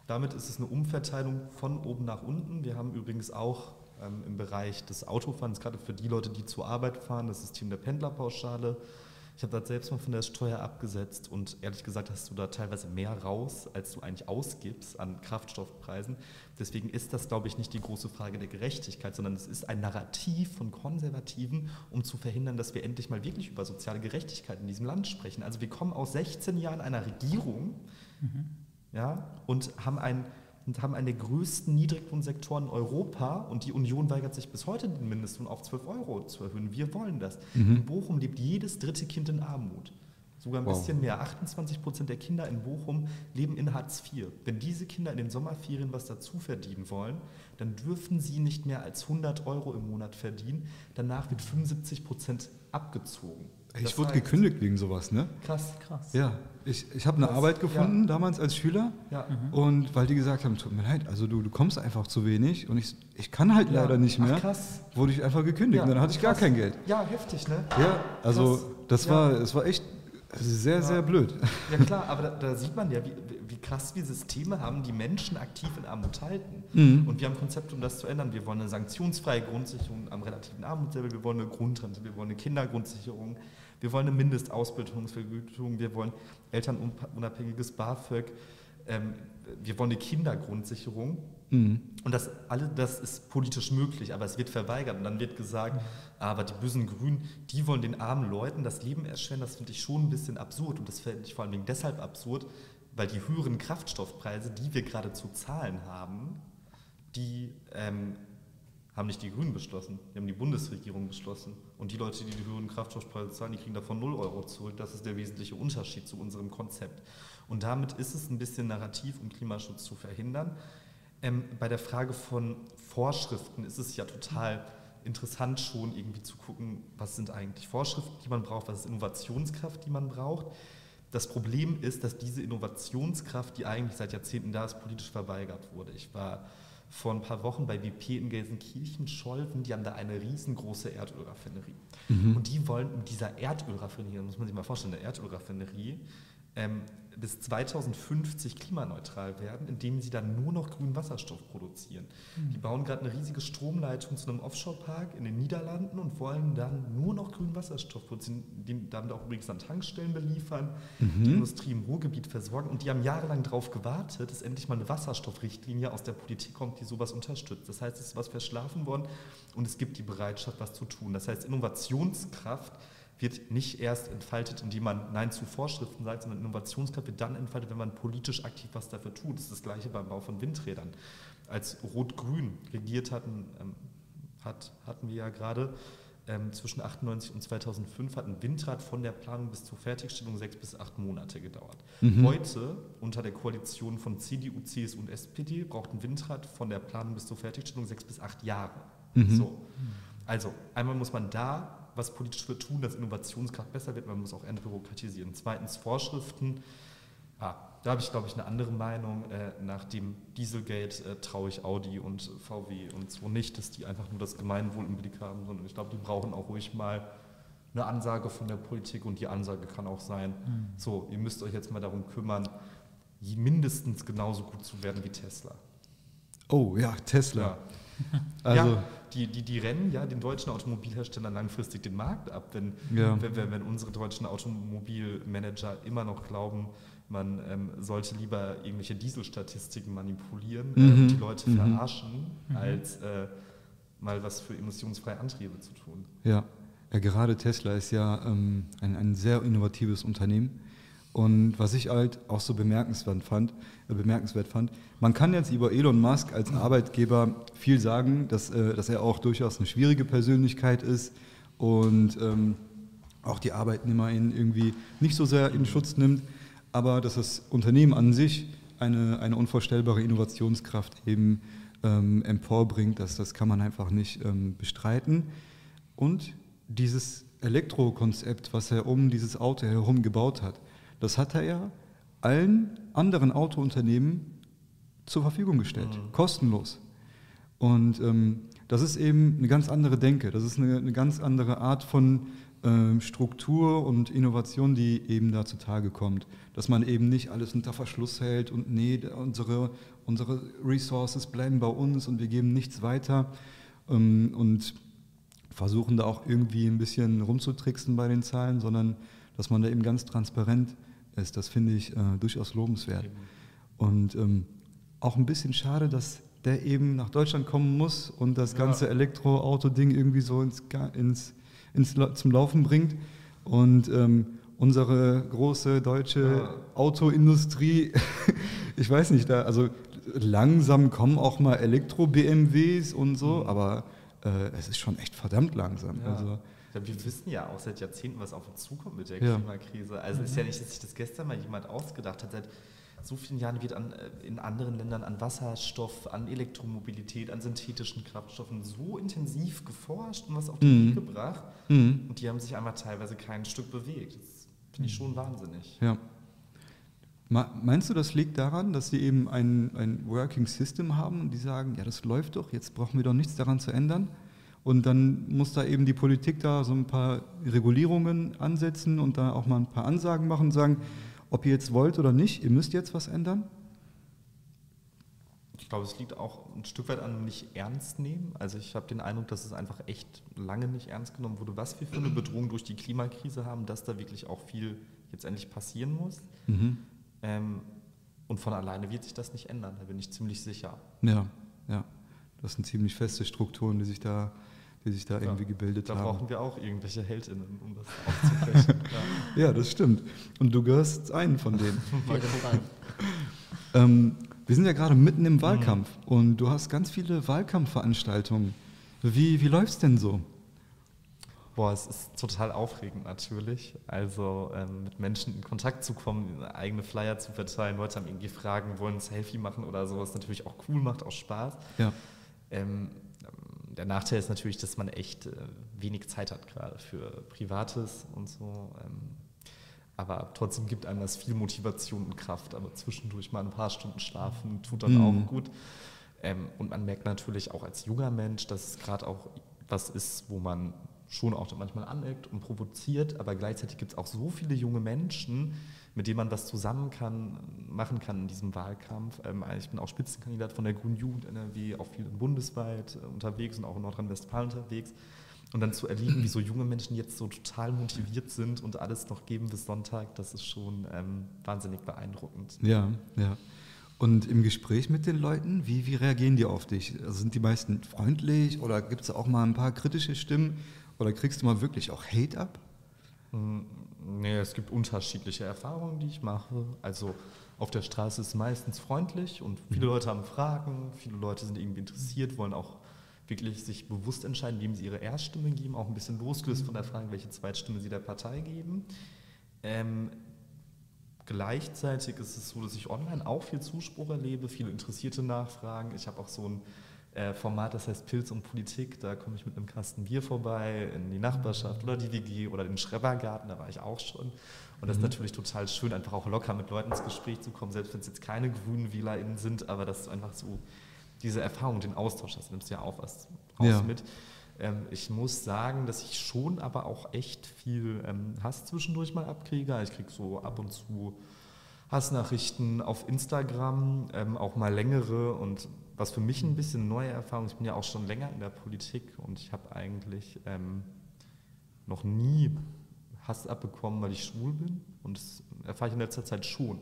Damit ist es eine Umverteilung von oben nach unten. Wir haben übrigens auch ähm, im Bereich des Autofahrens, gerade für die Leute, die zur Arbeit fahren, das System der Pendlerpauschale ich habe das selbst mal von der Steuer abgesetzt und ehrlich gesagt hast du da teilweise mehr raus, als du eigentlich ausgibst an Kraftstoffpreisen. Deswegen ist das, glaube ich, nicht die große Frage der Gerechtigkeit, sondern es ist ein Narrativ von Konservativen, um zu verhindern, dass wir endlich mal wirklich über soziale Gerechtigkeit in diesem Land sprechen. Also wir kommen aus 16 Jahren einer Regierung mhm. Ja, und haben ein und haben einen der größten Niedriglohnsektoren in Europa und die Union weigert sich bis heute den Mindestlohn auf 12 Euro zu erhöhen. Wir wollen das. Mhm. In Bochum lebt jedes dritte Kind in Armut. Sogar ein wow. bisschen mehr. 28 Prozent der Kinder in Bochum leben in Hartz IV. Wenn diese Kinder in den Sommerferien was dazu verdienen wollen, dann dürfen sie nicht mehr als 100 Euro im Monat verdienen. Danach wird 75 Prozent abgezogen. Ich wurde gekündigt wegen sowas, ne? Krass, krass. Ja, ich, ich habe eine krass. Arbeit gefunden ja. damals als Schüler. Ja. Mhm. Und weil die gesagt haben, tut mir leid, also du, du kommst einfach zu wenig und ich, ich kann halt ja. leider nicht mehr, Ach, krass. wurde ich einfach gekündigt. und dann hatte ich krass. gar kein Geld. Ja, heftig, ne? Ja, also das war, es war echt sehr, sehr blöd. Ja klar, aber da, da sieht man ja, wie, wie, krass wir Systeme haben, die Menschen aktiv in Armut halten. Mhm. Und wir haben Konzepte, um das zu ändern. Wir wollen eine sanktionsfreie Grundsicherung am relativen Armutslevel, wir wollen eine Grundrente, wir wollen eine Kindergrundsicherung, wir wollen eine Mindestausbildungsvergütung, wir wollen elternunabhängiges BAföG, ähm, wir wollen eine Kindergrundsicherung. Mhm. Und das, alle, das ist politisch möglich, aber es wird verweigert. Und dann wird gesagt, aber die bösen Grünen, die wollen den armen Leuten das Leben erschweren. Das finde ich schon ein bisschen absurd. Und das finde ich vor allem deshalb absurd, weil die höheren Kraftstoffpreise, die wir gerade zu zahlen haben, die ähm, haben nicht die Grünen beschlossen, die haben die Bundesregierung beschlossen. Und die Leute, die die höheren Kraftstoffpreise zahlen, die kriegen davon 0 Euro zurück. Das ist der wesentliche Unterschied zu unserem Konzept. Und damit ist es ein bisschen narrativ, um Klimaschutz zu verhindern. Ähm, bei der Frage von Vorschriften ist es ja total interessant schon irgendwie zu gucken, was sind eigentlich Vorschriften, die man braucht, was ist Innovationskraft, die man braucht. Das Problem ist, dass diese Innovationskraft, die eigentlich seit Jahrzehnten da ist, politisch verweigert wurde. Ich war vor ein paar Wochen bei WP in Gelsenkirchen, Scholven, die haben da eine riesengroße Erdölraffinerie. Mhm. Und die wollen mit dieser Erdölraffinerie, muss man sich mal vorstellen, eine Erdölraffinerie, ähm, bis 2050 klimaneutral werden, indem sie dann nur noch grünen Wasserstoff produzieren. Mhm. Die bauen gerade eine riesige Stromleitung zu einem Offshore-Park in den Niederlanden und wollen dann nur noch grünen Wasserstoff produzieren, die damit auch übrigens an Tankstellen beliefern, mhm. die Industrie im Ruhrgebiet versorgen. Und die haben jahrelang darauf gewartet, dass endlich mal eine Wasserstoffrichtlinie aus der Politik kommt, die sowas unterstützt. Das heißt, es ist was verschlafen worden und es gibt die Bereitschaft, was zu tun. Das heißt, Innovationskraft wird nicht erst entfaltet, indem man Nein zu Vorschriften sagt, sondern Innovationskraft wird dann entfaltet, wenn man politisch aktiv was dafür tut. Das ist das Gleiche beim Bau von Windrädern. Als Rot-Grün regiert hatten, ähm, hat, hatten wir ja gerade, ähm, zwischen 98 und 2005 hat ein Windrad von der Planung bis zur Fertigstellung sechs bis acht Monate gedauert. Mhm. Heute, unter der Koalition von CDU, CSU und SPD, braucht ein Windrad von der Planung bis zur Fertigstellung sechs bis acht Jahre. Mhm. So. Also, einmal muss man da was politisch für tun, dass Innovationskraft besser wird. Man muss auch entbürokratisieren. Zweitens Vorschriften. Ah, da habe ich, glaube ich, eine andere Meinung. Äh, nach dem Dieselgate äh, traue ich Audi und VW und so nicht, dass die einfach nur das Gemeinwohl im Blick haben, sondern ich glaube, die brauchen auch ruhig mal eine Ansage von der Politik und die Ansage kann auch sein, mhm. so, ihr müsst euch jetzt mal darum kümmern, mindestens genauso gut zu werden wie Tesla. Oh ja, Tesla. Ja. Also ja, die, die, die rennen ja den deutschen Automobilherstellern langfristig den Markt ab, wenn, ja. wenn, wenn, wenn, unsere deutschen Automobilmanager immer noch glauben, man ähm, sollte lieber irgendwelche Dieselstatistiken manipulieren äh, mhm. und die Leute mhm. verarschen, mhm. als äh, mal was für emissionsfreie Antriebe zu tun. Ja, ja gerade Tesla ist ja ähm, ein, ein sehr innovatives Unternehmen. Und was ich halt auch so bemerkenswert fand, äh, bemerkenswert fand, man kann jetzt über Elon Musk als Arbeitgeber viel sagen, dass, äh, dass er auch durchaus eine schwierige Persönlichkeit ist und ähm, auch die Arbeitnehmer ihn irgendwie nicht so sehr in Schutz nimmt, aber dass das Unternehmen an sich eine, eine unvorstellbare Innovationskraft eben ähm, emporbringt, das, das kann man einfach nicht ähm, bestreiten. Und dieses Elektrokonzept, was er um dieses Auto herum gebaut hat, das hat er ja allen anderen Autounternehmen zur Verfügung gestellt, mhm. kostenlos. Und ähm, das ist eben eine ganz andere Denke, das ist eine, eine ganz andere Art von ähm, Struktur und Innovation, die eben da zutage kommt. Dass man eben nicht alles unter Verschluss hält und nee, unsere, unsere Resources bleiben bei uns und wir geben nichts weiter ähm, und versuchen da auch irgendwie ein bisschen rumzutricksen bei den Zahlen, sondern dass man da eben ganz transparent ist. Das finde ich äh, durchaus lobenswert. Und ähm, auch ein bisschen schade, dass der eben nach Deutschland kommen muss und das ganze ja. Elektroauto-Ding irgendwie so ins, ins, ins, zum Laufen bringt. Und ähm, unsere große deutsche ja. Autoindustrie, ich weiß nicht, da, also langsam kommen auch mal Elektro-BMWs und so, mhm. aber äh, es ist schon echt verdammt langsam. Ja. Also, wir wissen ja auch seit Jahrzehnten, was auf uns zukommt mit der ja. Klimakrise. Also es ist ja nicht, dass sich das gestern mal jemand ausgedacht hat. Seit so vielen Jahren wird an, äh, in anderen Ländern an Wasserstoff, an Elektromobilität, an synthetischen Kraftstoffen so intensiv geforscht und was auf den mhm. Weg gebracht. Mhm. Und die haben sich einfach teilweise kein Stück bewegt. Das finde ich schon wahnsinnig. Ja. Meinst du, das liegt daran, dass sie eben ein, ein Working System haben und die sagen, ja, das läuft doch, jetzt brauchen wir doch nichts daran zu ändern? Und dann muss da eben die Politik da so ein paar Regulierungen ansetzen und da auch mal ein paar Ansagen machen und sagen, ob ihr jetzt wollt oder nicht, ihr müsst jetzt was ändern? Ich glaube, es liegt auch ein Stück weit an nicht ernst nehmen. Also ich habe den Eindruck, dass es einfach echt lange nicht ernst genommen wurde, was wir für eine Bedrohung durch die Klimakrise haben, dass da wirklich auch viel jetzt endlich passieren muss. Mhm. Ähm, und von alleine wird sich das nicht ändern, da bin ich ziemlich sicher. Ja, ja. Das sind ziemlich feste Strukturen, die sich da die sich da ja, irgendwie gebildet da haben. Da brauchen wir auch irgendwelche HeldInnen, um das aufzubrechen. ja. ja. das stimmt. Und du gehörst einen von denen. ähm, wir sind ja gerade mitten im Wahlkampf mhm. und du hast ganz viele Wahlkampfveranstaltungen. Wie, wie läuft es denn so? Boah, es ist total aufregend natürlich. Also ähm, mit Menschen in Kontakt zu kommen, eigene Flyer zu verteilen, Leute haben irgendwie Fragen, wollen ein Selfie machen oder sowas, natürlich auch cool, macht auch Spaß. Ja. Ähm, der Nachteil ist natürlich, dass man echt äh, wenig Zeit hat gerade für Privates und so. Ähm, aber trotzdem gibt einem das viel Motivation und Kraft. Aber zwischendurch mal ein paar Stunden schlafen tut dann mhm. auch gut. Ähm, und man merkt natürlich auch als junger Mensch, dass es gerade auch was ist, wo man schon auch manchmal aneckt und provoziert, aber gleichzeitig gibt es auch so viele junge Menschen, mit denen man was zusammen kann, machen kann in diesem Wahlkampf. Ähm, ich bin auch Spitzenkandidat von der Grünen Jugend NRW, auch viel bundesweit äh, unterwegs und auch in Nordrhein-Westfalen unterwegs. Und dann zu erleben, wie so junge Menschen jetzt so total motiviert sind und alles noch geben bis Sonntag, das ist schon ähm, wahnsinnig beeindruckend. Ja, ja. Und im Gespräch mit den Leuten, wie, wie reagieren die auf dich? Also sind die meisten freundlich oder gibt es auch mal ein paar kritische Stimmen oder kriegst du mal wirklich auch Hate ab? Hm, nee, es gibt unterschiedliche Erfahrungen, die ich mache. Also auf der Straße ist es meistens freundlich und viele mhm. Leute haben Fragen, viele Leute sind irgendwie interessiert, wollen auch wirklich sich bewusst entscheiden, wem sie ihre Erststimme geben, auch ein bisschen losgelöst von der Frage, welche Zweitstimme sie der Partei geben. Ähm, gleichzeitig ist es so, dass ich online auch viel Zuspruch erlebe, viele interessierte Nachfragen. Ich habe auch so ein äh, Format, das heißt Pilz und Politik. Da komme ich mit einem Kasten Bier vorbei in die Nachbarschaft oder die WG oder den Schrebergarten, da war ich auch schon. Und das ist mhm. natürlich total schön, einfach auch locker mit Leuten ins Gespräch zu kommen, selbst wenn es jetzt keine grünen WählerInnen sind, aber dass du einfach so diese Erfahrung, den Austausch hast, nimmst du ja auch was raus ja. mit. Ähm, ich muss sagen, dass ich schon aber auch echt viel ähm, Hass zwischendurch mal abkriege. Ich kriege so ab und zu Hassnachrichten auf Instagram, ähm, auch mal längere und was für mich ein bisschen neue Erfahrung, ich bin ja auch schon länger in der Politik und ich habe eigentlich ähm, noch nie Hass abbekommen, weil ich schwul bin und das erfahre ich in letzter Zeit schon.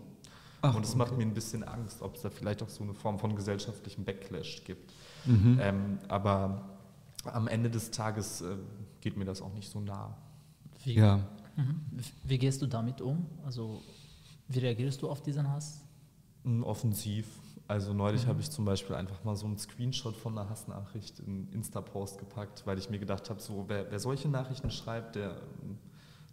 Ach, und es okay. macht mir ein bisschen Angst, ob es da vielleicht auch so eine Form von gesellschaftlichem Backlash gibt. Mhm. Ähm, aber am Ende des Tages äh, geht mir das auch nicht so nah. Wie, ja. Mhm. Wie gehst du damit um? Also wie reagierst du auf diesen Hass? Hm, offensiv. Also neulich mhm. habe ich zum Beispiel einfach mal so einen Screenshot von einer Hassnachricht in Insta-Post gepackt, weil ich mir gedacht habe, so wer, wer solche Nachrichten schreibt, der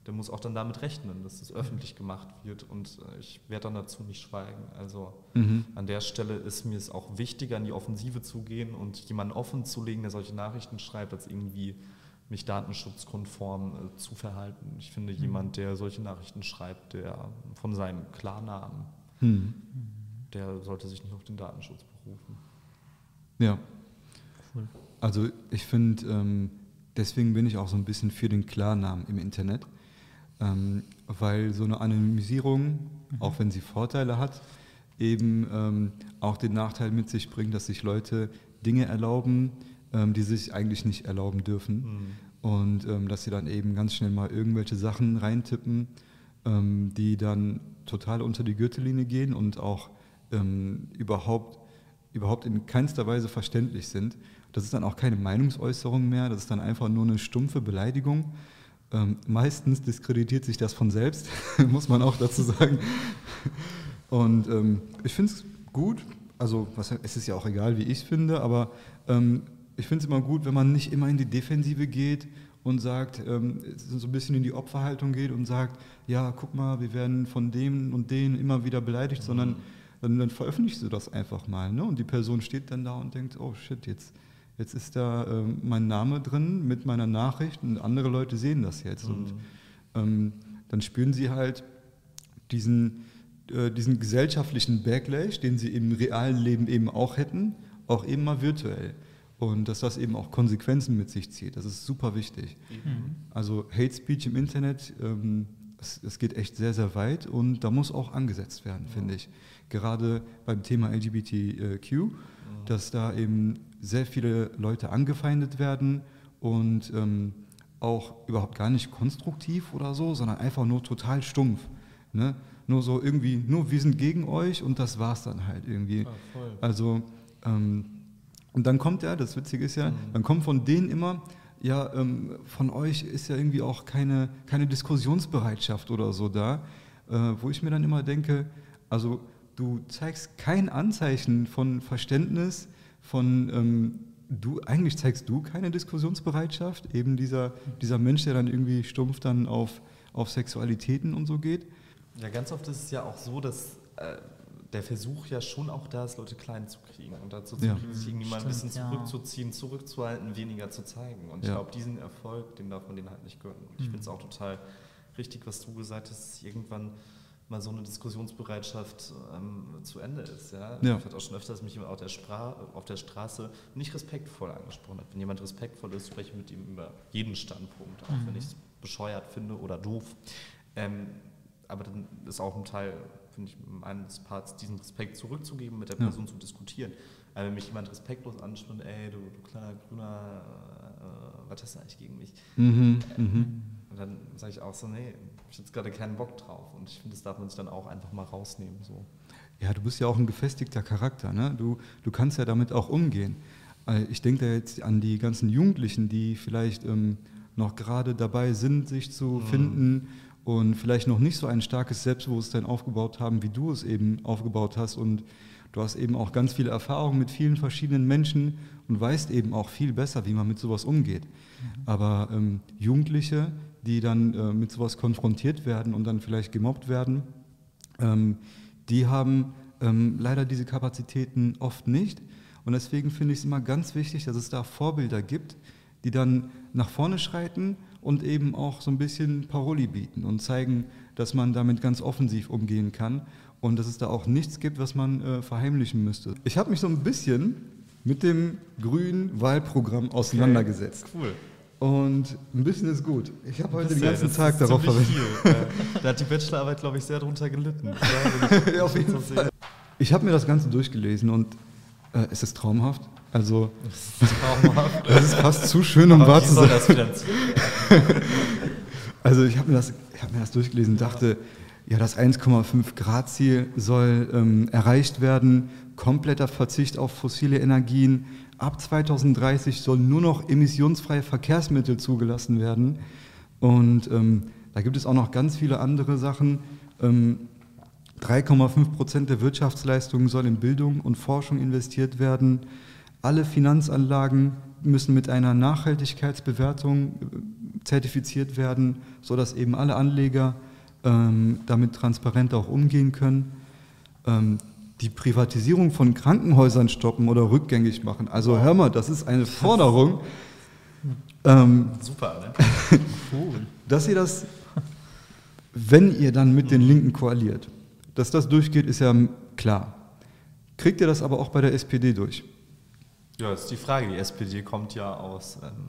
der muss auch dann damit rechnen, dass es öffentlich gemacht wird und äh, ich werde dann dazu nicht schweigen. Also mhm. an der Stelle ist mir es auch wichtiger, in die Offensive zu gehen und jemanden offen zu legen, der solche Nachrichten schreibt, als irgendwie mich datenschutzkonform äh, zu verhalten. Ich finde, mhm. jemand, der solche Nachrichten schreibt, der von seinem Klarnamen, mhm. Der sollte sich nicht auf den Datenschutz berufen. Ja. Cool. Also ich finde, ähm, deswegen bin ich auch so ein bisschen für den Klarnamen im Internet ähm, weil so eine Anonymisierung, mhm. auch wenn sie Vorteile hat, eben ähm, auch den Nachteil mit sich bringt, dass sich Leute Dinge erlauben, ähm, die sich eigentlich nicht erlauben dürfen. Mhm. Und ähm, dass sie dann eben ganz schnell mal irgendwelche Sachen reintippen, ähm, die dann total unter die Gürtellinie gehen und auch ähm, überhaupt, überhaupt in keinster Weise verständlich sind. Das ist dann auch keine Meinungsäußerung mehr, das ist dann einfach nur eine stumpfe Beleidigung. Ähm, meistens diskreditiert sich das von selbst, muss man auch dazu sagen. Und ähm, ich finde es gut, also was, es ist ja auch egal, wie ich es finde, aber ähm, ich finde es immer gut, wenn man nicht immer in die Defensive geht und sagt, ähm, so ein bisschen in die Opferhaltung geht und sagt, ja, guck mal, wir werden von dem und denen immer wieder beleidigt, mhm. sondern dann, dann veröffentlichst du das einfach mal. Ne? Und die Person steht dann da und denkt, oh shit, jetzt jetzt ist da äh, mein Name drin mit meiner Nachricht und andere Leute sehen das jetzt. Mhm. Und ähm, dann spüren sie halt diesen, äh, diesen gesellschaftlichen Backlash, den sie im realen Leben eben auch hätten, auch eben mal virtuell. Und dass das eben auch Konsequenzen mit sich zieht. Das ist super wichtig. Mhm. Also Hate Speech im Internet, ähm, es, es, geht echt sehr, sehr weit und da muss auch angesetzt werden, ja. finde ich. Gerade beim Thema LGBTQ, mhm. dass da eben sehr viele Leute angefeindet werden und ähm, auch überhaupt gar nicht konstruktiv oder so, sondern einfach nur total stumpf. Ne? Nur so irgendwie, nur wir sind gegen euch und das war's dann halt irgendwie. Ah, also, ähm, und dann kommt ja, das Witzige ist ja, mhm. dann kommt von denen immer, ja, ähm, von euch ist ja irgendwie auch keine, keine Diskussionsbereitschaft oder so da, äh, wo ich mir dann immer denke, also du zeigst kein Anzeichen von Verständnis, von ähm, du, eigentlich zeigst du keine Diskussionsbereitschaft, eben dieser, dieser Mensch, der dann irgendwie stumpf dann auf, auf Sexualitäten und so geht. Ja, ganz oft ist es ja auch so, dass äh, der Versuch ja schon auch da ist, Leute klein zu kriegen und dazu zu kriegen, sich irgendwie mal ein bisschen zurückzuziehen, zurückzuhalten, weniger zu zeigen. Und ich ja. glaube, diesen Erfolg, den darf man denen halt nicht gönnen. Und ich mhm. finde es auch total richtig, was du gesagt hast, irgendwann mal so eine Diskussionsbereitschaft ähm, zu Ende ist. Ja? ja. Ich hatte auch schon öfters mich auf der, auf der Straße nicht respektvoll angesprochen hat. Wenn jemand respektvoll ist, spreche ich mit ihm über jeden Standpunkt, auch mhm. wenn ich es bescheuert finde oder doof. Ähm, aber dann ist auch ein Teil, finde ich, meines Parts, diesen Respekt zurückzugeben, mit der Ja. Person zu diskutieren. Aber wenn mich jemand respektlos anschaut, ey, du, du kleiner Grüner, äh, was hast du eigentlich gegen mich? Mhm, mhm. Und dann sage ich auch so, nee, ich habe jetzt gerade keinen Bock drauf. Und ich finde, das darf man sich dann auch einfach mal rausnehmen. So. Ja, du bist ja auch ein gefestigter Charakter. Ne? Du, du kannst ja damit auch umgehen. Äh, Ich denke da jetzt an die ganzen Jugendlichen, die vielleicht ähm, noch gerade dabei sind, sich zu finden und vielleicht noch nicht so ein starkes Selbstbewusstsein aufgebaut haben, wie du es eben aufgebaut hast. Und du hast eben auch ganz viele Erfahrungen mit vielen verschiedenen Menschen und weißt eben auch viel besser, wie man mit sowas umgeht. Aber ähm, Jugendliche, die dann äh, mit sowas konfrontiert werden und dann vielleicht gemobbt werden, ähm, die haben ähm, leider diese Kapazitäten oft nicht. Und deswegen finde ich es immer ganz wichtig, dass es da Vorbilder gibt, die dann nach vorne schreiten und eben auch so ein bisschen Paroli bieten und zeigen, dass man damit ganz offensiv umgehen kann und dass es da auch nichts gibt, was man äh, verheimlichen müsste. Ich habe mich so ein bisschen mit dem grünen Wahlprogramm auseinandergesetzt. Cool. Und ein bisschen ist gut. Ich habe heute den ganzen das Tag darauf verwendet. viel. Da hat die Bachelorarbeit, glaube ich, sehr drunter gelitten. Ja, Ja, auf jeden. Fall. Ich habe mir das Ganze durchgelesen und äh, es ist traumhaft. Also Das ist fast zu schön, um Aber wahr zu sein. Also ich habe mir, das- ich hab mir das durchgelesen und dachte, ja, das 1,5 Grad Ziel soll ähm, erreicht werden, kompletter Verzicht auf fossile Energien. Ab 2030 sollen nur noch emissionsfreie Verkehrsmittel zugelassen werden. Und ähm, da gibt es auch noch ganz viele andere Sachen. Ähm, 3,5 Prozent der Wirtschaftsleistungen soll in Bildung und Forschung investiert werden. Alle Finanzanlagen müssen mit einer Nachhaltigkeitsbewertung äh, zertifiziert werden, sodass eben alle Anleger ähm, damit transparent auch umgehen können. Ähm, die Privatisierung von Krankenhäusern stoppen oder rückgängig machen. Also hör mal, das ist eine Forderung. Ähm, Super, ne? Cool. dass ihr das, wenn ihr dann mit den Linken koaliert, dass das durchgeht, ist ja klar. Kriegt ihr das aber auch bei der SPD durch? Ja, ist die Frage. Die SPD kommt ja aus ähm,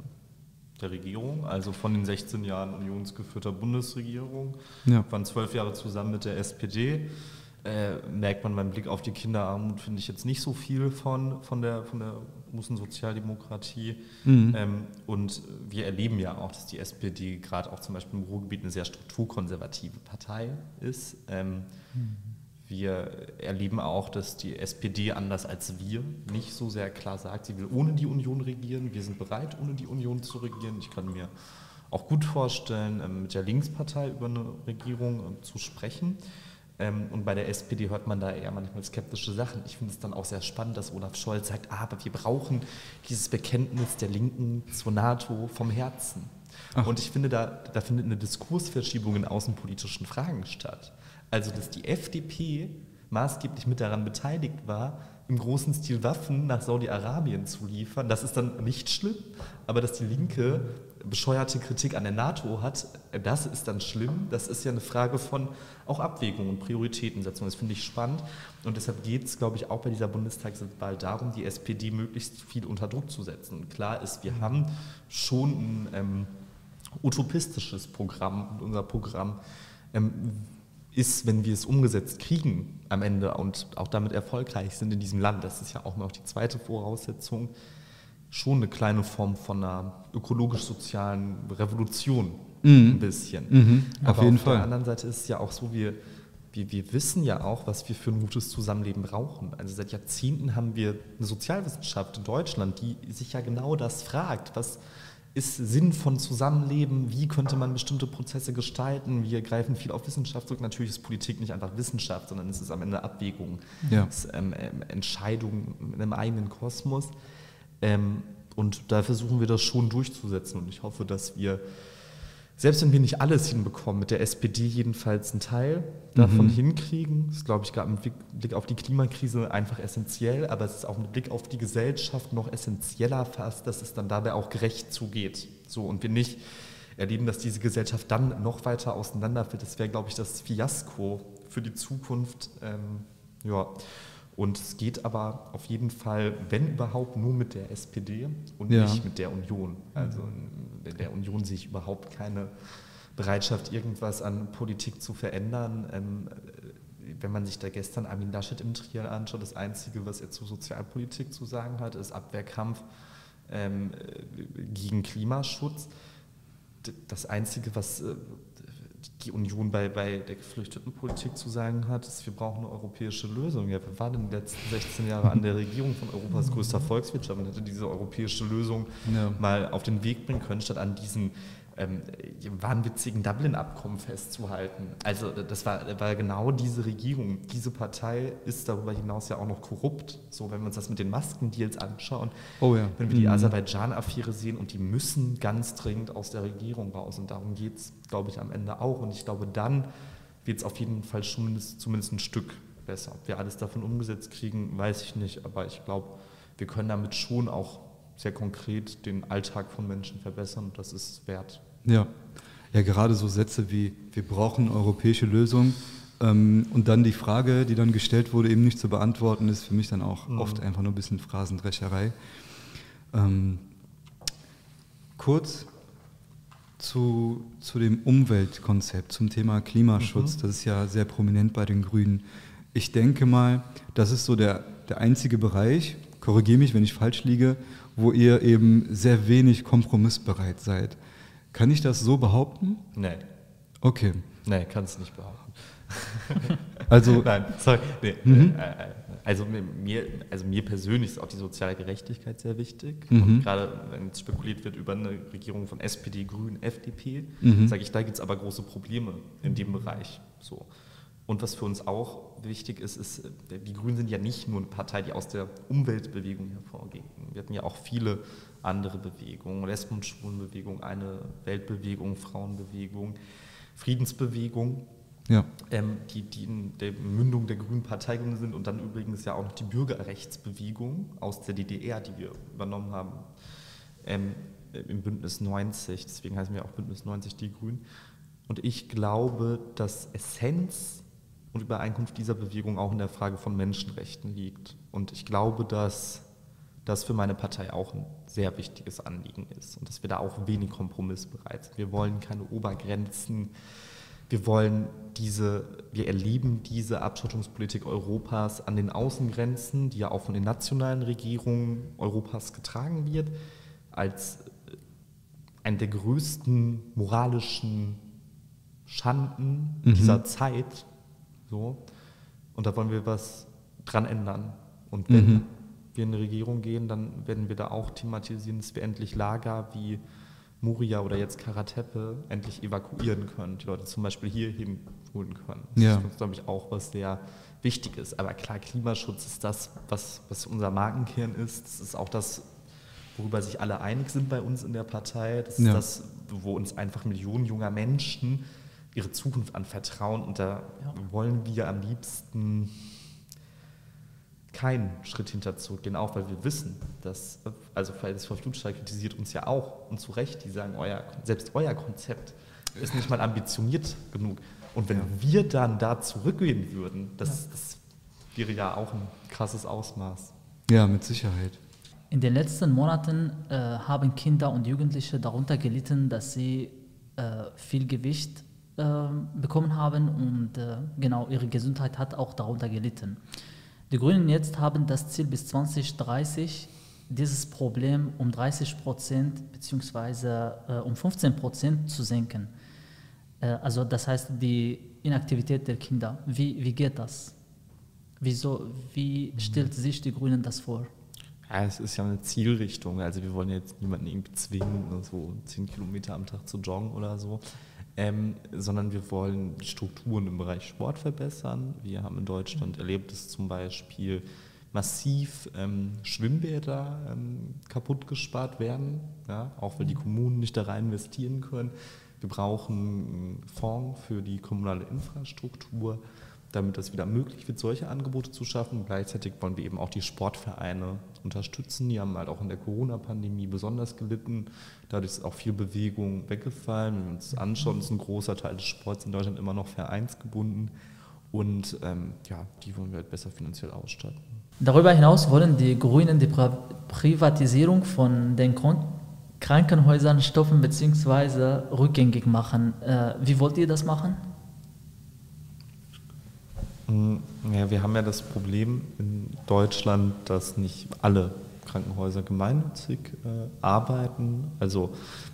der Regierung, also von den 16 Jahren unionsgeführter Bundesregierung, Ja. waren zwölf Jahre zusammen mit der SPD. Äh, merkt man beim Blick auf die Kinderarmut, finde ich jetzt nicht so viel von, von der, von der großen Sozialdemokratie. Mhm. Ähm, und wir erleben ja auch, dass die SPD gerade auch zum Beispiel im Ruhrgebiet eine sehr strukturkonservative Partei ist. Ähm, wir erleben auch, dass die SPD anders als wir nicht so sehr klar sagt, sie will ohne die Union regieren. Wir sind bereit, ohne die Union zu regieren. Ich kann mir auch gut vorstellen, ähm, mit der Linkspartei über eine Regierung ähm, zu sprechen. Ähm, Und bei der SPD hört man da eher manchmal skeptische Sachen. Ich finde es dann auch sehr spannend, dass Olaf Scholz sagt, ah, aber wir brauchen dieses Bekenntnis der Linken zur NATO vom Herzen. Ach. Und ich finde, da, da findet eine Diskursverschiebung in außenpolitischen Fragen statt. Also, dass die FDP maßgeblich mit daran beteiligt war, im großen Stil Waffen nach Saudi-Arabien zu liefern, das ist dann nicht schlimm. Aber dass die Linke bescheuerte Kritik an der NATO hat, das ist dann schlimm. Das ist ja eine Frage von auch Abwägung und Prioritätensetzung. Das finde ich spannend. Und deshalb geht es, glaube ich, auch bei dieser Bundestagswahl darum, die SPD möglichst viel unter Druck zu setzen. Klar ist, wir haben schon ein ähm, utopistisches Programm. Und unser Programm ähm, ist, wenn wir es umgesetzt kriegen am Ende und auch damit erfolgreich sind in diesem Land, das ist ja auch noch die zweite Voraussetzung, schon eine kleine Form von einer ökologisch-sozialen Revolution Mhm. ein bisschen. Mhm, auf Aber jeden auf Fall. der anderen Seite ist es ja auch so, wir, wir, wir wissen ja auch, was wir für ein gutes Zusammenleben brauchen. Also seit Jahrzehnten haben wir eine Sozialwissenschaft in Deutschland, die sich ja genau das fragt. Was ist Sinn von Zusammenleben? Wie könnte man bestimmte Prozesse gestalten? Wir greifen viel auf Wissenschaft zurück. Natürlich ist Politik nicht einfach Wissenschaft, sondern es ist am Ende Abwägung, Ja. es ist, ähm, ähm, Entscheidung in einem eigenen Kosmos. Ähm, und da versuchen wir das schon durchzusetzen. Und ich hoffe, dass wir selbst wenn wir nicht alles hinbekommen, mit der SPD jedenfalls einen Teil davon hinkriegen, das ist, glaube ich, gerade mit Blick- Blick auf die Klimakrise einfach essentiell, aber es ist auch mit Blick auf die Gesellschaft noch essentieller fast, dass es dann dabei auch gerecht zugeht. So, und wir nicht erleben, dass diese Gesellschaft dann noch weiter auseinanderfällt. Das wäre, glaube ich, das Fiasko für die Zukunft. Ähm, ja. Und es geht aber auf jeden Fall, wenn überhaupt, nur mit der SPD und Ja. nicht mit der Union. Also in der Union sehe ich überhaupt keine Bereitschaft, irgendwas an Politik zu verändern. Ähm, wenn man sich da gestern Armin Laschet im Trial anschaut, das Einzige, was er zur Sozialpolitik zu sagen hat, ist Abwehrkampf ähm, gegen Klimaschutz. Das Einzige, was äh, die Union bei, bei der Geflüchtetenpolitik zu sagen hat, ist, wir brauchen eine europäische Lösung. Ja, wir waren in den letzten 16 Jahren an der Regierung von Europas größter Volkswirtschaft und hätte diese europäische Lösung ja. mal auf den Weg bringen können, statt an diesen ähm, wahnwitzigen Dublin-Abkommen festzuhalten. Also das war, war genau diese Regierung. Diese Partei ist darüber hinaus ja auch noch korrupt. So, wenn wir uns das mit den Maskendeals anschauen, oh ja. wenn wir die mhm. Aserbaidschan-Affäre sehen und die müssen ganz dringend aus der Regierung raus. Und darum geht es, glaube ich, am Ende auch. Und ich glaube, dann wird es auf jeden Fall schon zumindest ein Stück besser. Ob wir alles davon umgesetzt kriegen, weiß ich nicht. Aber ich glaube, wir können damit schon auch sehr konkret den Alltag von Menschen verbessern und das ist wert. Ja, ja gerade so Sätze wie wir brauchen europäische Lösung ähm, und dann die Frage, die dann gestellt wurde, eben nicht zu beantworten, ist für mich dann auch mhm. oft einfach nur ein bisschen Phrasendrescherei. Ähm, kurz zu, zu dem Umweltkonzept, zum Thema Klimaschutz, mhm. das ist ja sehr prominent bei den Grünen. Ich denke mal, das ist so der, der einzige Bereich, korrigiere mich, wenn ich falsch liege, wo ihr eben sehr wenig kompromissbereit seid. Kann ich das so behaupten? Nein. Okay. Nein, kannst nicht behaupten. also. Nein, sorry. Nee, mhm. Äh, äh, also mir, also mir persönlich ist auch die soziale Gerechtigkeit sehr wichtig. Mhm. gerade wenn jetzt spekuliert wird über eine Regierung von SPD, Grünen, FDP, mhm. sage ich, da gibt es aber große Probleme in dem Bereich. So. Und was für uns auch wichtig ist, ist, äh, die Grünen sind ja nicht nur eine Partei, die aus der Umweltbewegung hervorgeht. Wir hatten ja auch viele andere Bewegungen, Lesben- und Schwulenbewegung, eine Weltbewegung, Frauenbewegung, Friedensbewegung, ja. ähm, die, die in der Mündung der Grünen Partei sind und dann übrigens ja auch noch die Bürgerrechtsbewegung aus der DDR, die wir übernommen haben ähm, im Bündnis 90, deswegen heißen wir auch Bündnis 90 die Grünen. Und ich glaube, dass Essenz und Übereinkunft dieser Bewegung auch in der Frage von Menschenrechten liegt. Und ich glaube, dass das für meine Partei auch ein sehr wichtiges Anliegen ist und dass wir da auch wenig kompromissbereit sind. Wir wollen keine Obergrenzen. Wir wollen diese, wir erleben diese Abschottungspolitik Europas an den Außengrenzen, die ja auch von den nationalen Regierungen Europas getragen wird, als eine der größten moralischen Schanden mhm. dieser Zeit so. Und da wollen wir was dran ändern. Und wenn mhm. Wir in eine Regierung gehen, dann werden wir da auch thematisieren, dass wir endlich Lager wie Moria oder jetzt Karatepe endlich evakuieren können, die Leute zum Beispiel hier holen können. Das ja. ist, glaube ich, auch was sehr wichtig ist. Aber klar, Klimaschutz ist das, was, was unser Markenkern ist. Das ist auch das, worüber sich alle einig sind bei uns in der Partei. Das ist ja. das, wo uns einfach Millionen junger Menschen ihre Zukunft anvertrauen. Und da ja. wollen wir am liebsten keinen Schritt hinter zurückgehen, auch weil wir wissen, dass, also Fridays for Future kritisiert uns ja auch und zu Recht, die sagen, euer, selbst euer Konzept ist nicht mal ambitioniert genug. Und wenn ja. wir dann da zurückgehen würden, das, ja. das wäre ja auch ein krasses Ausmaß. Ja, mit Sicherheit. In den letzten Monaten äh, haben Kinder und Jugendliche darunter gelitten, dass sie äh, viel Gewicht ähm, bekommen haben und äh, genau ihre Gesundheit hat auch darunter gelitten. Die Grünen jetzt haben das Ziel bis 2030 dieses Problem um 30 Prozent bzw. Äh, um 15 Prozent zu senken. Äh, also das heißt die Inaktivität der Kinder. Wie, wie geht das? Wieso, wie stellt sich die Grünen das vor? Ja, es ist ja eine Zielrichtung. Also wir wollen jetzt niemanden irgendwie zwingen, so 10 Kilometer am Tag zu joggen oder so ähm, sondern wir wollen die Strukturen im Bereich Sport verbessern. Wir haben in Deutschland erlebt, dass zum Beispiel massiv ähm, Schwimmbäder ähm, kaputt gespart werden, ja, auch weil die Kommunen nicht da rein investieren können. Wir brauchen einen Fonds für die kommunale Infrastruktur damit es wieder möglich wird, solche Angebote zu schaffen. Gleichzeitig wollen wir eben auch die Sportvereine unterstützen. Die haben halt auch in der Corona-Pandemie besonders gelitten. Dadurch ist auch viel Bewegung weggefallen. Wenn wir uns anschauen, ist ein großer Teil des Sports in Deutschland immer noch vereinsgebunden. Und ähm, ja, die wollen wir halt besser finanziell ausstatten. Darüber hinaus wollen die Grünen die Privatisierung von den Krankenhäusern stoppen bzw. rückgängig machen. Äh, wie wollt ihr das machen? Ja, wir haben ja das Problem in Deutschland, dass nicht alle Krankenhäuser gemeinnützig äh, arbeiten. Also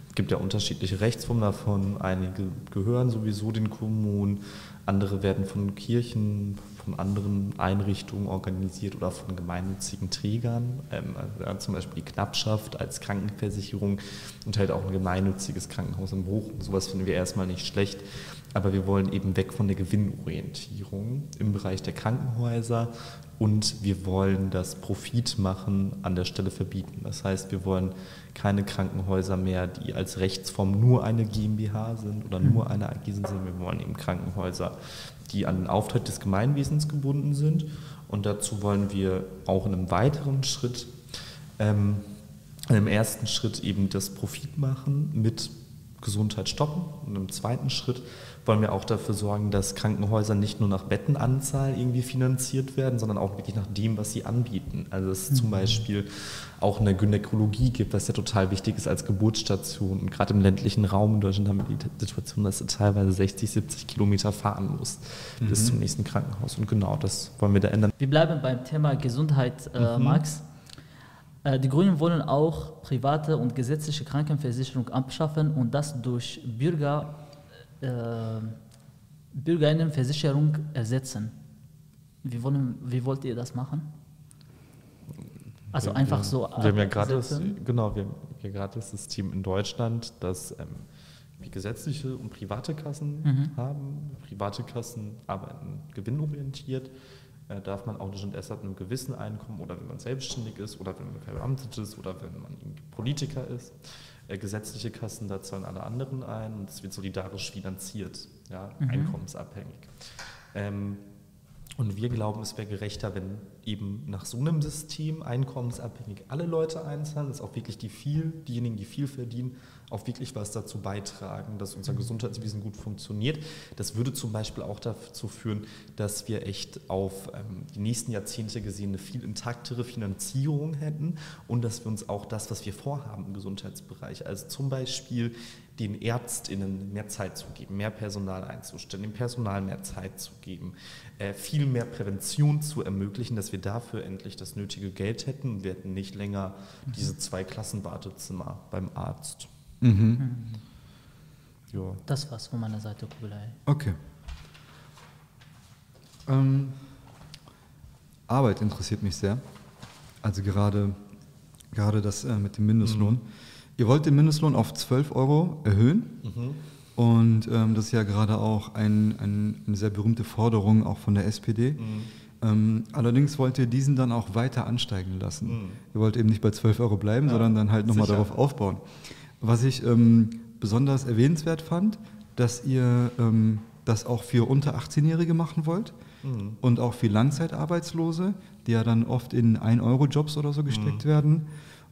es gibt ja unterschiedliche Rechtsformen davon. Einige gehören sowieso den Kommunen, andere werden von Kirchen, von anderen Einrichtungen organisiert oder von gemeinnützigen Trägern. Ähm, also zum Beispiel die Knappschaft als Krankenversicherung enthält auch ein gemeinnütziges Krankenhaus in Bochum. Sowas finden wir erstmal nicht schlecht. Aber wir wollen eben weg von der Gewinnorientierung im Bereich der Krankenhäuser und wir wollen das Profitmachen an der Stelle verbieten. Das heißt, wir wollen keine Krankenhäuser mehr, die als Rechtsform nur eine GmbH sind oder nur mhm. eine AG sind, sondern wir wollen eben Krankenhäuser, die an den Auftritt des Gemeinwesens gebunden sind. Und dazu wollen wir auch in einem weiteren Schritt, ähm, im ersten Schritt eben das Profitmachen mit Gesundheit stoppen und im zweiten Schritt wollen wir auch dafür sorgen, dass Krankenhäuser nicht nur nach Bettenanzahl irgendwie finanziert werden, sondern auch wirklich nach dem, was sie anbieten. Also dass es mhm. zum Beispiel auch eine Gynäkologie gibt, was ja total wichtig ist als Geburtsstation. Und gerade im ländlichen Raum in Deutschland haben wir die Situation, dass du teilweise 60, 70 Kilometer fahren musst mhm. bis zum nächsten Krankenhaus. Und genau das wollen wir da ändern. Wir bleiben beim Thema Gesundheit, äh, mhm. Max. Äh, die Grünen wollen auch private und gesetzliche Krankenversicherung abschaffen und das durch Bürger äh, Bürgerinnenversicherung ersetzen. Wie, wollen, wie wollt ihr das machen? Also wir, einfach so. Wir haben ja gerade das, genau, wir haben ja gerade das System in Deutschland, dass ähm, wir gesetzliche und private Kassen mhm. haben. Private Kassen arbeiten gewinnorientiert. Äh, darf man auch nicht erst ab einem gewissen Einkommen oder wenn man selbstständig ist oder wenn man verbeamtet ist oder wenn man Politiker ist. Äh, gesetzliche Kassen, da zahlen alle anderen ein und es wird solidarisch finanziert, ja, mhm. einkommensabhängig. Ähm, und wir glauben, es wäre gerechter, wenn eben nach so einem System einkommensabhängig alle Leute einzahlen, dass auch wirklich die viel, diejenigen, die viel verdienen, auch wirklich was dazu beitragen, dass unser Gesundheitswesen gut funktioniert. Das würde zum Beispiel auch dazu führen, dass wir echt auf ähm, die nächsten Jahrzehnte gesehen eine viel intaktere Finanzierung hätten und dass wir uns auch das, was wir vorhaben im Gesundheitsbereich, also zum Beispiel den ÄrztInnen mehr Zeit zu geben, mehr Personal einzustellen, dem Personal mehr Zeit zu geben, äh, viel mehr Prävention zu ermöglichen, dass wir dafür endlich das nötige Geld hätten und wir hätten nicht länger diese zwei Klassenwartezimmer beim Arzt. Mhm. Mhm. Ja. Das war's von meiner Seite, Kubilai. Okay. Ähm, Arbeit interessiert mich sehr. Also gerade, gerade das äh, mit dem Mindestlohn. Mhm. Ihr wollt den Mindestlohn auf 12 Euro erhöhen. Mhm. Und ähm, das ist ja gerade auch ein, ein, eine sehr berühmte Forderung auch von der SPD. Mhm. Ähm, allerdings wollt ihr diesen dann auch weiter ansteigen lassen. Mhm. Ihr wollt eben nicht bei 12 Euro bleiben, ja, sondern dann halt nochmal darauf aufbauen. Was ich ähm, besonders erwähnenswert fand, dass ihr ähm, das auch für unter 18-Jährige machen wollt mhm. und auch für Langzeitarbeitslose, die ja dann oft in 1-Euro-Jobs oder so gesteckt mhm. werden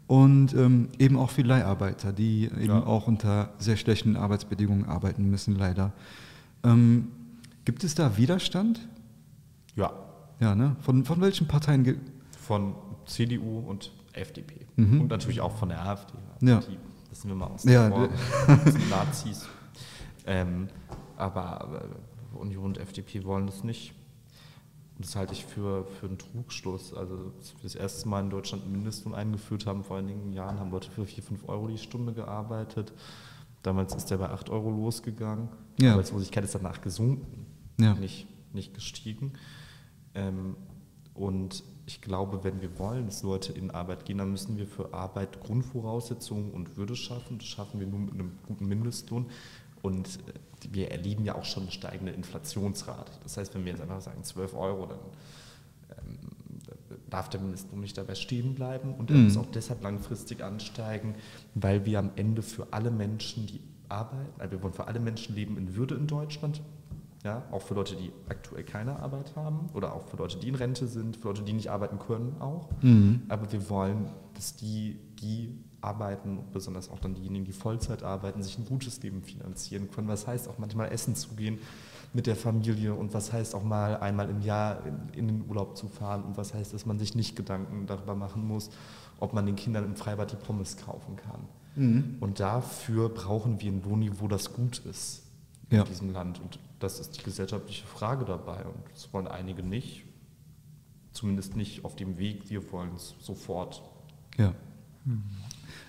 und ähm, eben auch für Leiharbeiter, die eben ja. auch unter sehr schlechten Arbeitsbedingungen arbeiten müssen, leider. Ähm, gibt es da Widerstand? Ja. Ja, ne? Von, von welchen Parteien? Von CDU und FDP. Mhm. Und natürlich auch von der AfD. Ja. Die Wissen wir mal aus ja, Nazis. Ähm, aber äh, Union und FDP wollen das nicht. Und das halte ich für, für einen Trugschluss. Also, als wir das erste Mal in Deutschland einen Mindestlohn eingeführt haben, vor einigen Jahren, haben Leute für 4, 5 Euro die Stunde gearbeitet. Damals ist der bei 8 Euro losgegangen. Ja. Die Arbeitslosigkeit ist danach gesunken, ja. nicht, nicht gestiegen. Ähm, und ich glaube, wenn wir wollen, dass Leute in Arbeit gehen, dann müssen wir für Arbeit Grundvoraussetzungen und Würde schaffen. Das schaffen wir nur mit einem guten Mindestlohn. Und äh, wir erleben ja auch schon eine steigende Inflationsrate. Das heißt, wenn wir jetzt einfach sagen 12 Euro, dann ähm, darf der Mindestlohn nicht dabei stehen bleiben. Und er mhm. muss auch deshalb langfristig ansteigen, weil wir am Ende für alle Menschen, die arbeiten, also wir wollen für alle Menschen leben in Würde in Deutschland, ja, auch für Leute, die aktuell keine Arbeit haben oder auch für Leute, die in Rente sind, für Leute, die nicht arbeiten können auch. Mhm. Aber wir wollen, dass die, die arbeiten, besonders auch dann diejenigen, die Vollzeit arbeiten, sich ein gutes Leben finanzieren können. Was heißt auch manchmal essen zu gehen mit der Familie und was heißt auch mal einmal im Jahr in, in den Urlaub zu fahren und was heißt, dass man sich nicht Gedanken darüber machen muss, ob man den Kindern im Freibad die Pommes kaufen kann. Mhm. Und dafür brauchen wir ein Lohnniveau, das gut ist ja. in diesem Land. Und das ist die gesellschaftliche Frage dabei. Und das wollen einige nicht. Zumindest nicht auf dem Weg, wir wollen es sofort. Ja.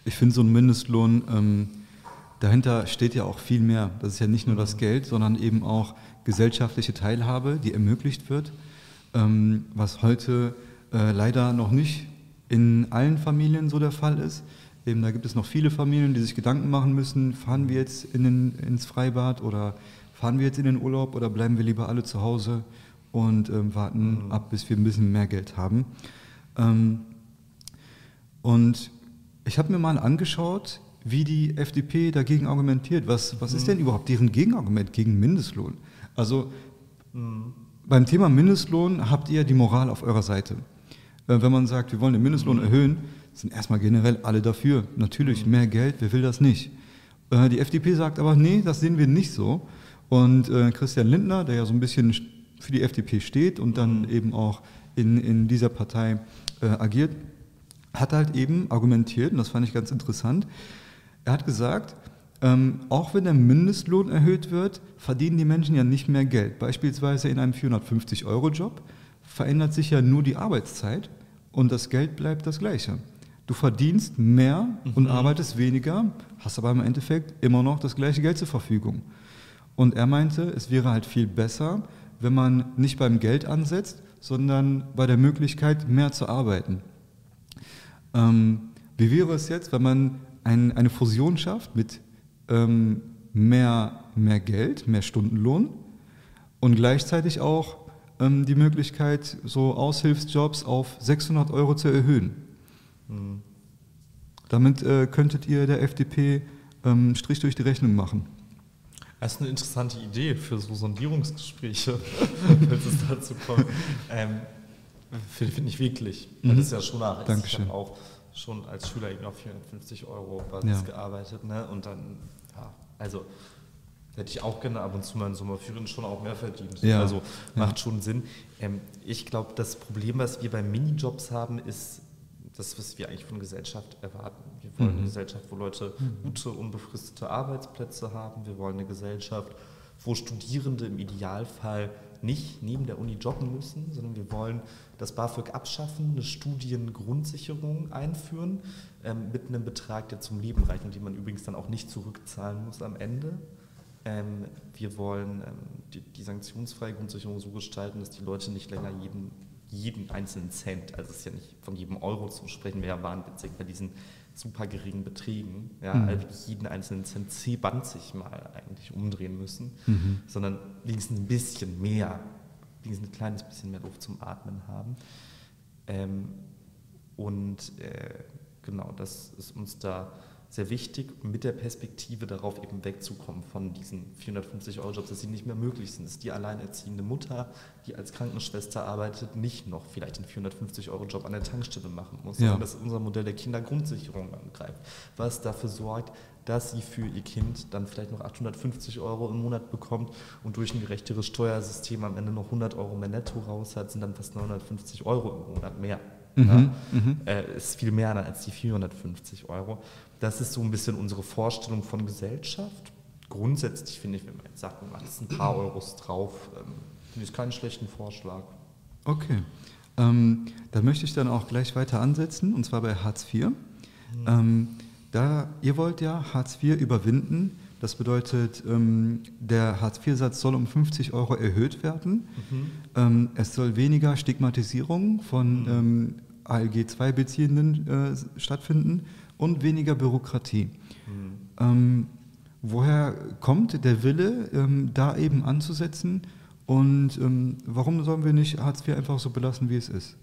Ich finde so ein Mindestlohn, ähm, dahinter steht ja auch viel mehr. Das ist ja nicht nur das. Geld, sondern eben auch gesellschaftliche Teilhabe, die ermöglicht wird, ähm, was heute äh, leider noch nicht in allen Familien so der Fall ist. Eben, da gibt es noch viele Familien, die sich Gedanken machen müssen, fahren wir jetzt in den, ins Freibad oder fahren wir jetzt in den Urlaub oder bleiben wir lieber alle zu Hause und ähm, warten mhm. ab, bis wir ein bisschen mehr Geld haben. Ähm, und ich habe mir mal angeschaut, wie die FDP dagegen argumentiert. Was, was mhm. ist denn überhaupt deren Gegenargument gegen Mindestlohn? Also mhm. beim Thema Mindestlohn habt ihr die Moral auf eurer Seite. Äh, wenn man sagt, wir wollen den Mindestlohn mhm. erhöhen, sind erstmal generell alle dafür. Natürlich, mhm. mehr Geld, wer will das nicht? Äh, die FDP sagt aber, nee, das sehen wir nicht so. Und äh, Christian Lindner, der ja so ein bisschen für die FDP steht und dann mhm. eben auch in, in dieser Partei agiert, hat halt eben argumentiert, und das fand ich ganz interessant, er hat gesagt, ähm, auch wenn der Mindestlohn erhöht wird, verdienen die Menschen ja nicht mehr Geld. Beispielsweise in einem 450-Euro-Job verändert sich ja nur die Arbeitszeit und das Geld bleibt das gleiche. Du verdienst mehr mhm. und arbeitest weniger, hast aber im Endeffekt immer noch das gleiche Geld zur Verfügung. Und er meinte, es wäre halt viel besser, wenn man nicht beim Geld ansetzt, sondern bei der Möglichkeit, mehr zu arbeiten. Ähm, wie wäre es jetzt, wenn man ein, eine Fusion schafft mit ähm, mehr, mehr Geld, mehr Stundenlohn und gleichzeitig auch ähm, die Möglichkeit, so Aushilfsjobs auf 600 Euro zu erhöhen? Mhm. Damit äh, könntet ihr der FDP ähm, Strich durch die Rechnung machen. Das ist eine interessante Idee für so Sondierungsgespräche, wenn es dazu kommt. Ähm, Finde find ich wirklich. Mhm. Das ist ja schon nach. Dankeschön. Ich habe auch schon als Schüler eben auf 450 Euro Basis ja. gearbeitet. Ne? Und dann, ja, also hätte ich auch gerne ab und zu mal in Sommerferien schon auch mehr verdient. Ja. Also macht ja. schon Sinn. Ähm, ich glaube, das Problem, was wir bei Minijobs haben, ist das, was wir eigentlich von Gesellschaft erwarten. Wir wollen mhm. eine Gesellschaft, wo Leute mhm. gute, unbefristete Arbeitsplätze haben. Wir wollen eine Gesellschaft, wo Studierende im Idealfall nicht neben der Uni jobben müssen, sondern wir wollen das BAföG abschaffen, eine Studiengrundsicherung einführen ähm, mit einem Betrag, der zum Leben reicht und den man übrigens dann auch nicht zurückzahlen muss am Ende. Ähm, wir wollen ähm, die, die sanktionsfreie Grundsicherung so gestalten, dass die Leute nicht länger jeden jeden einzelnen Cent, also es ist ja nicht von jedem Euro zu sprechen, wir waren bei diesen super geringen Beträgen, ja, mhm. also jeden einzelnen Cent C20 mal eigentlich umdrehen müssen, mhm. sondern wenigstens ein bisschen mehr, wenigstens ein kleines bisschen mehr Luft zum Atmen haben. Ähm, und äh, genau, das ist uns da sehr wichtig, mit der Perspektive darauf eben wegzukommen von diesen 450-Euro-Jobs, dass sie nicht mehr möglich sind. Dass die alleinerziehende Mutter, die als Krankenschwester arbeitet, nicht noch vielleicht einen 450-Euro-Job an der Tankstelle machen muss, ja. sondern dass unser Modell der Kindergrundsicherung angreift, was dafür sorgt, dass sie für ihr Kind dann vielleicht noch 850 Euro im Monat bekommt und durch ein gerechteres Steuersystem am Ende noch 100 Euro mehr netto raus hat, sind dann fast 950 Euro im Monat mehr. Mhm, ja, mhm. äh, ist viel mehr als die 450 Euro. Das ist so ein bisschen unsere Vorstellung von Gesellschaft. Grundsätzlich finde ich, wenn man jetzt sagt, man macht jetzt ein paar Euros drauf, ähm, finde ich keinen schlechten Vorschlag. Okay. Ähm, da möchte ich dann auch gleich weiter ansetzen, und zwar bei Hartz IV. Mhm. Ähm, da, ihr wollt ja Hartz IV überwinden. Das bedeutet, ähm, der Hartz-IV-Satz soll um 50 Euro erhöht werden. Mhm. Ähm, es soll weniger Stigmatisierung von mhm. ähm, ALG-2-Beziehenden äh, stattfinden und weniger Bürokratie. Mhm. Ähm, woher kommt der Wille, ähm, da eben anzusetzen und ähm, warum sollen wir nicht Hartz IV einfach so belassen, wie es ist?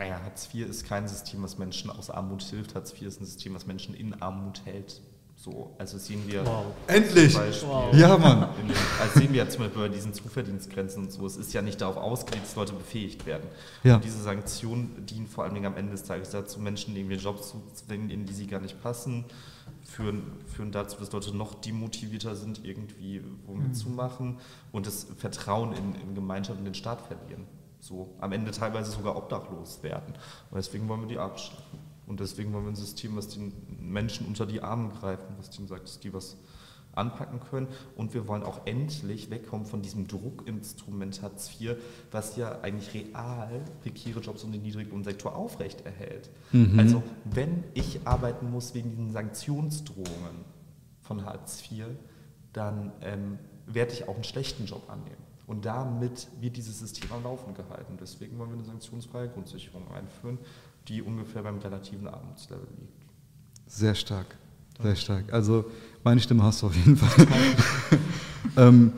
Naja, Hartz IV ist kein System, was Menschen aus Armut hilft. Hartz IV ist ein System, was Menschen in Armut hält. So, also sehen wir. Wow. Endlich! Wow. Ja, Mann! Den, also sehen wir ja zum Beispiel bei diesen Zuverdienstgrenzen und so. Es ist ja nicht darauf ausgelegt, dass Leute befähigt werden. Ja. Und diese Sanktionen dienen vor allen Dingen am Ende des Tages dazu, Menschen irgendwie Jobs zu zwingen, in die sie gar nicht passen, führen, führen dazu, dass Leute noch demotivierter sind, irgendwie womit mhm. zu machen und das Vertrauen in, in Gemeinschaft und den Staat verlieren. So am Ende teilweise sogar obdachlos werden. Und deswegen wollen wir die abschaffen. Und deswegen wollen wir ein System, was den Menschen unter die Arme greift, was denen sagt, dass die was anpacken können. Und wir wollen auch endlich wegkommen von diesem Druckinstrument Hartz IV, was ja eigentlich real prekäre Jobs und den Niedriglohnsektor aufrechterhält. Mhm. Also wenn ich arbeiten muss wegen diesen Sanktionsdrohungen von Hartz IV, dann ähm, werde ich auch einen schlechten Job annehmen. Und damit wird dieses System am Laufen gehalten. Deswegen wollen wir eine sanktionsfreie Grundsicherung einführen, die ungefähr beim relativen Armutslevel liegt. Sehr stark, sehr stark. Also meine Stimme hast du auf jeden Fall. ähm,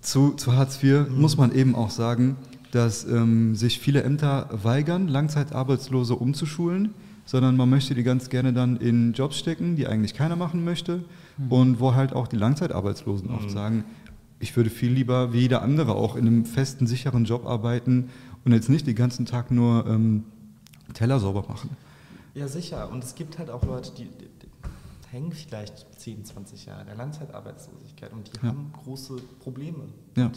zu, zu, Hartz IV mhm. muss man eben auch sagen, dass ähm, sich viele Ämter weigern, Langzeitarbeitslose umzuschulen, sondern man möchte die ganz gerne dann in Jobs stecken, die eigentlich keiner machen möchte mhm. und wo halt auch die Langzeitarbeitslosen mhm. oft sagen, ich würde viel lieber wie jeder andere auch in einem festen, sicheren Job arbeiten und jetzt nicht den ganzen Tag nur ähm, Teller sauber machen. Ja, sicher. Und es gibt halt auch Leute, die, die, die hängen vielleicht 10, 20 Jahre in der Langzeitarbeitslosigkeit und die ja. haben große Probleme. Ja.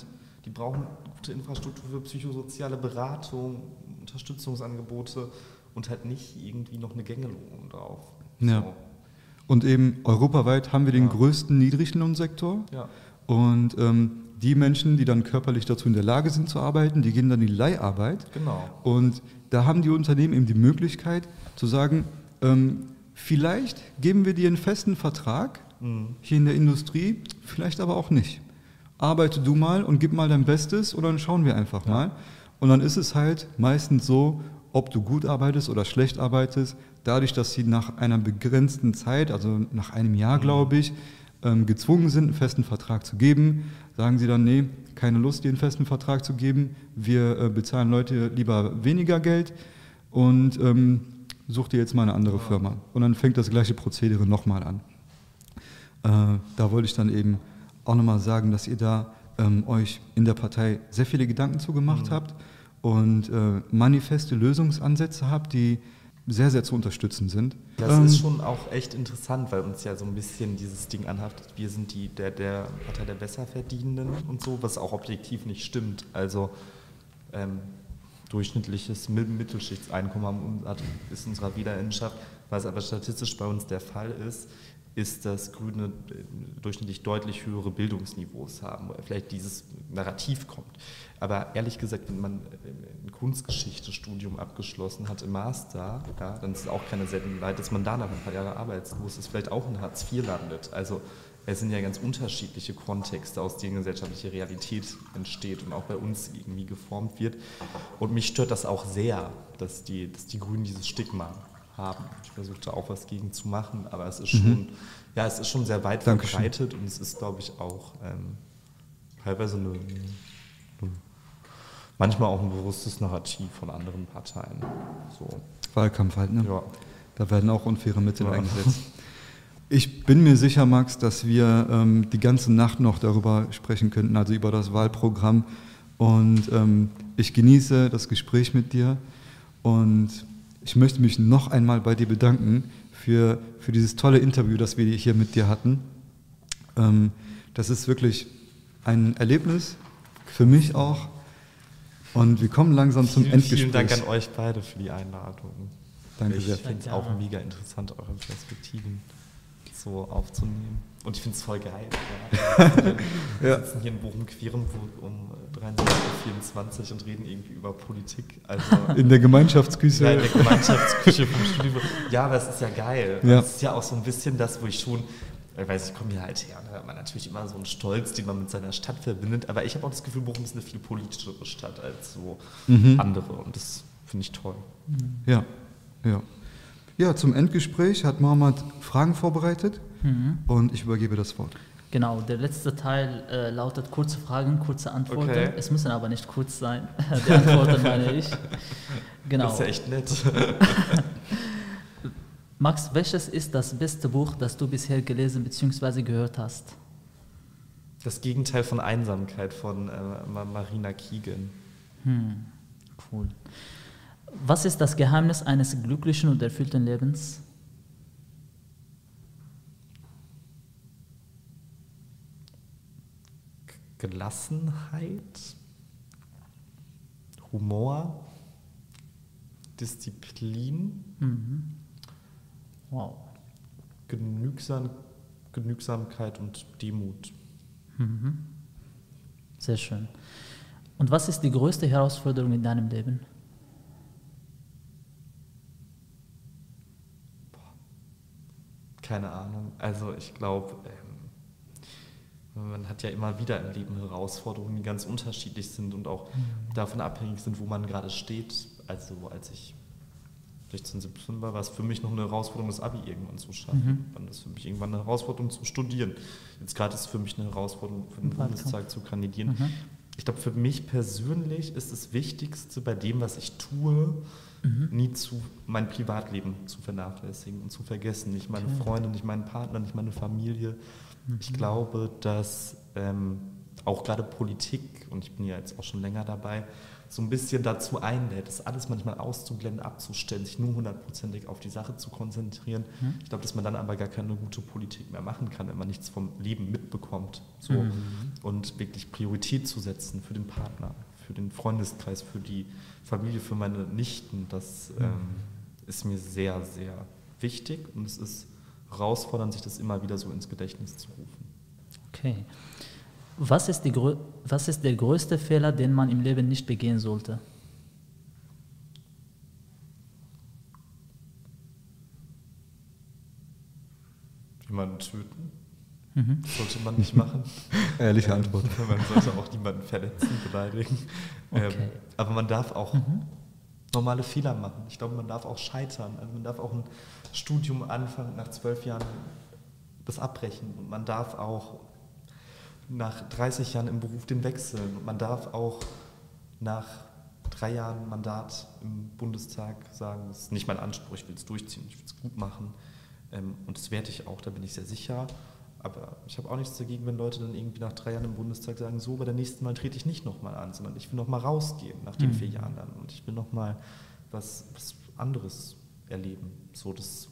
Die brauchen gute Infrastruktur für psychosoziale Beratung, Unterstützungsangebote und halt nicht irgendwie noch eine Gängelohn drauf. Ja. So. Und eben europaweit haben wir den ja. größten Niedriglohnsektor. Ja. Und ähm, die Menschen, die dann körperlich dazu in der Lage sind zu arbeiten, die gehen dann in die Leiharbeit. Genau. Und da haben die Unternehmen eben die Möglichkeit zu sagen, ähm, vielleicht geben wir dir einen festen Vertrag mhm. hier in der Industrie, vielleicht aber auch nicht. Arbeite du mal und gib mal dein Bestes und dann schauen wir einfach ja. mal. Und dann ist es halt meistens so, ob du gut arbeitest oder schlecht arbeitest, dadurch, dass sie nach einer begrenzten Zeit, also nach einem Jahr, mhm. glaube ich, gezwungen sind, einen festen Vertrag zu geben, sagen sie dann, nee, keine Lust, dir einen festen Vertrag zu geben, wir äh, bezahlen Leute lieber weniger Geld und ähm, such dir jetzt mal eine andere Firma. Und dann fängt das gleiche Prozedere nochmal an. Äh, da wollte ich dann eben auch nochmal sagen, dass ihr da ähm, euch in der Partei sehr viele Gedanken zugemacht mhm. habt und äh, manifeste Lösungsansätze habt, die sehr, sehr zu unterstützen sind. Das ähm, ist schon auch echt interessant, weil uns ja so ein bisschen dieses Ding anhaftet, wir sind die, der, der Partei der Besserverdienenden und so, was auch objektiv nicht stimmt. Also ähm, durchschnittliches Mittelschichtseinkommen ist unserer Wiederinnenschaft, was aber statistisch bei uns der Fall ist, ist, dass Grüne äh, durchschnittlich deutlich höhere Bildungsniveaus haben, wo vielleicht dieses Narrativ kommt. Aber ehrlich gesagt, wenn man äh, ein Kunstgeschichte-Studium abgeschlossen hat im Master, ja, dann ist es auch keine Seltenheit, dass man danach ein paar Jahre arbeitslos ist, vielleicht auch in Hartz IV landet. Also es sind ja ganz unterschiedliche Kontexte, aus denen gesellschaftliche Realität entsteht und auch bei uns irgendwie geformt wird. Und mich stört das auch sehr, dass die, dass die Grünen dieses Stigma haben. Ich versuche da auch was gegen zu machen, aber es ist mhm. schon, ja, es ist schon sehr weit Dankeschön. verbreitet und es ist, glaube ich, auch ähm, teilweise eine, eine, manchmal auch ein bewusstes Narrativ von anderen Parteien. So. Wahlkampf halt, ne? Ja. Da werden auch unfaire Mittel ja. eingesetzt. Ich bin mir sicher, Max, dass wir ähm, die ganze Nacht noch darüber sprechen könnten, also über das Wahlprogramm. Und ähm, ich genieße das Gespräch mit dir und ich möchte mich noch einmal bei dir bedanken für, für dieses tolle Interview, das wir hier mit dir hatten. Ähm, das ist wirklich ein Erlebnis, für mich auch. Und wir kommen langsam zum Endgespräch. Vielen Dank an euch beide für die Einladung. Danke sehr. Ich finde es auch mega interessant, eure Perspektiven so aufzunehmen. Und ich finde es voll geil. Ja. Wir ja. sitzen hier in Bochum Querenburg um 23.24 Uhr und reden irgendwie über Politik. Also in der Gemeinschaftsküche. Ja, in der Gemeinschaftsküche vom Studio. Ja, aber es ist ja geil. Ja. Das ist ja auch so ein bisschen das, wo ich schon, ich weiß, ich komme hier halt her, da hat man natürlich immer so einen Stolz, den man mit seiner Stadt verbindet. Aber ich habe auch das Gefühl, Bochum ist eine viel politischere Stadt als so mhm. andere. Und das finde ich toll. Ja, ja. Ja, zum Endgespräch hat Mohammed Fragen vorbereitet mhm. und ich übergebe das Wort. Genau, der letzte Teil äh, lautet kurze Fragen, kurze Antworten. Okay. Es müssen aber nicht kurz sein. Die Antworten meine ich. Genau. Das ist ja echt nett. Max, welches ist das beste Buch, das du bisher gelesen bzw. gehört hast? Das Gegenteil von Einsamkeit von äh, Marina Keegan. Hm, cool. Was ist das Geheimnis eines glücklichen und erfüllten Lebens? Gelassenheit, Humor, Disziplin mhm. Wow. Genügsam, Genügsamkeit und Demut. Sehr schön. Und was ist die größte Herausforderung in deinem Leben? Keine Ahnung. Also ich glaube, ähm, man hat ja immer wieder im Leben Herausforderungen, die ganz unterschiedlich sind und auch davon abhängig sind, wo man gerade steht. Also als ich 16, 17 war, war es für mich noch eine Herausforderung, das Abi irgendwann zu schaffen. Dann ist es für mich irgendwann eine Herausforderung zu studieren. Jetzt gerade ist es für mich eine Herausforderung, für den. Bundestag zu kandidieren. Ich glaube, für mich persönlich ist das Wichtigste bei dem, was ich tue, nie zu mein Privatleben zu vernachlässigen und zu vergessen. Nicht meine Okay. Freunde, nicht meinen Partner, nicht meine Familie. Ich glaube, dass ähm, auch gerade Politik, und ich bin ja jetzt auch schon länger dabei, so ein bisschen dazu einlädt, das alles manchmal auszublenden, abzustellen, sich nur hundertprozentig auf die Sache zu konzentrieren. Ich glaube, dass man dann aber gar keine gute Politik mehr machen kann, wenn man nichts vom Leben mitbekommt. So. Mhm. Und wirklich Priorität zu setzen für den Partner, für den Freundeskreis, für die Familie, für meine Nichten, das ähm, ist mir sehr, sehr wichtig und es ist herausfordernd, sich das immer wieder so ins Gedächtnis zu rufen. Okay. Was ist, die, was ist der größte Fehler, den man im Leben nicht begehen sollte? Jemanden töten Mhm. sollte man nicht machen. Ehrliche Antwort. Man sollte auch niemanden verletzen, beleidigen. Okay. Ähm, aber man darf auch normale Fehler machen. Ich glaube, man darf auch scheitern. Also man darf auch ein Studium anfangen, nach zwölf Jahren das abbrechen. Und man darf auch nach 30 Jahren im Beruf den wechseln. Und man darf auch nach drei Jahren Mandat im Bundestag sagen, das ist nicht mein Anspruch, ich will es durchziehen, ich will es gut machen. Ähm, Und das werde ich auch, da bin ich sehr sicher. Aber ich habe auch nichts dagegen, wenn Leute dann irgendwie nach drei Jahren im Bundestag sagen, so, bei der nächsten Mal trete ich nicht nochmal an, sondern ich will nochmal rausgehen nach den vier Jahren dann und ich will nochmal was, was anderes erleben. So, das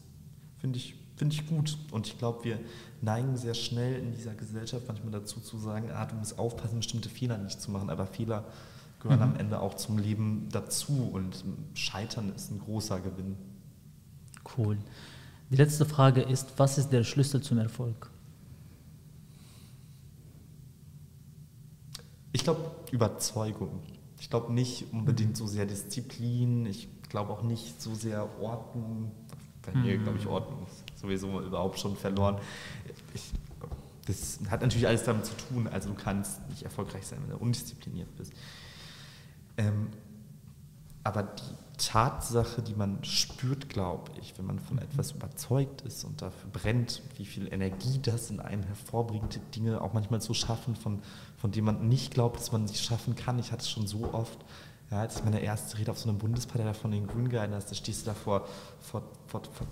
finde ich, finde ich gut. Und ich glaube, wir neigen sehr schnell in dieser Gesellschaft manchmal dazu zu sagen, ah, du musst aufpassen, bestimmte Fehler nicht zu machen, aber Fehler gehören am Ende auch zum Leben dazu und Scheitern ist ein großer Gewinn. Cool. Die letzte Frage ist, was ist der Schlüssel zum Erfolg? Ich glaube Überzeugung. Ich glaube nicht unbedingt so sehr Disziplin. Ich glaube auch nicht so sehr Ordnung. Bei mir glaube ich Ordnung ist sowieso überhaupt schon verloren. Ich, das hat natürlich alles damit zu tun. Also du kannst nicht erfolgreich sein, wenn du undiszipliniert bist. Ähm, aber die Tatsache, die man spürt, glaube ich, wenn man von etwas überzeugt ist und dafür brennt, wie viel Energie das in einem hervorbringt, Dinge auch manchmal zu schaffen, von, von denen man nicht glaubt, dass man sie schaffen kann. Ich hatte es schon so oft, ja, als ich meine erste Rede auf so einer Bundespartei von den Grünen gehalten hast, da stehst du da vor, vor, vor, vor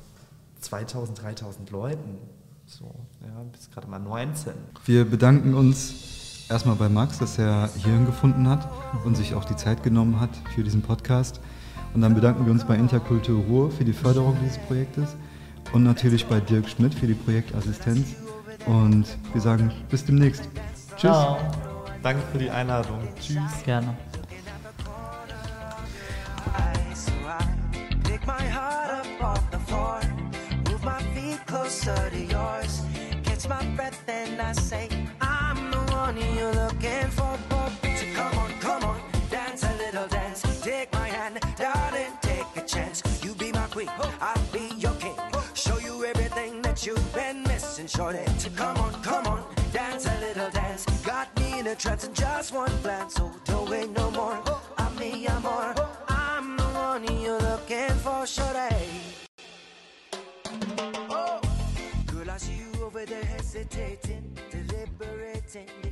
2000, 3000 Leuten. So, ja, bist gerade mal 19. Wir bedanken uns erstmal bei Max, dass er hierhin gefunden hat und sich auch die Zeit genommen hat für diesen Podcast. Und dann bedanken wir uns bei Interkultur Ruhr für die Förderung dieses Projektes und natürlich bei Dirk Schmidt für die Projektassistenz. Und wir sagen bis demnächst. Tschüss. Ciao. Danke für die Einladung. Tschüss. Gerne. So I pick my heart up off the floor, move my feet closer to yours, catch my breath and I say, I'm the one you're looking for. So come on, come on, dance a little dance. Take my hand, darling, take a chance. You be my queen, I'll be your king. Show you everything that you've been missing, shorty. So come on, come on, dance a little dance. Got me in a trance in just one glance, so don't wait no more. Shorty. Oh, girl, I see you over there hesitating, deliberating.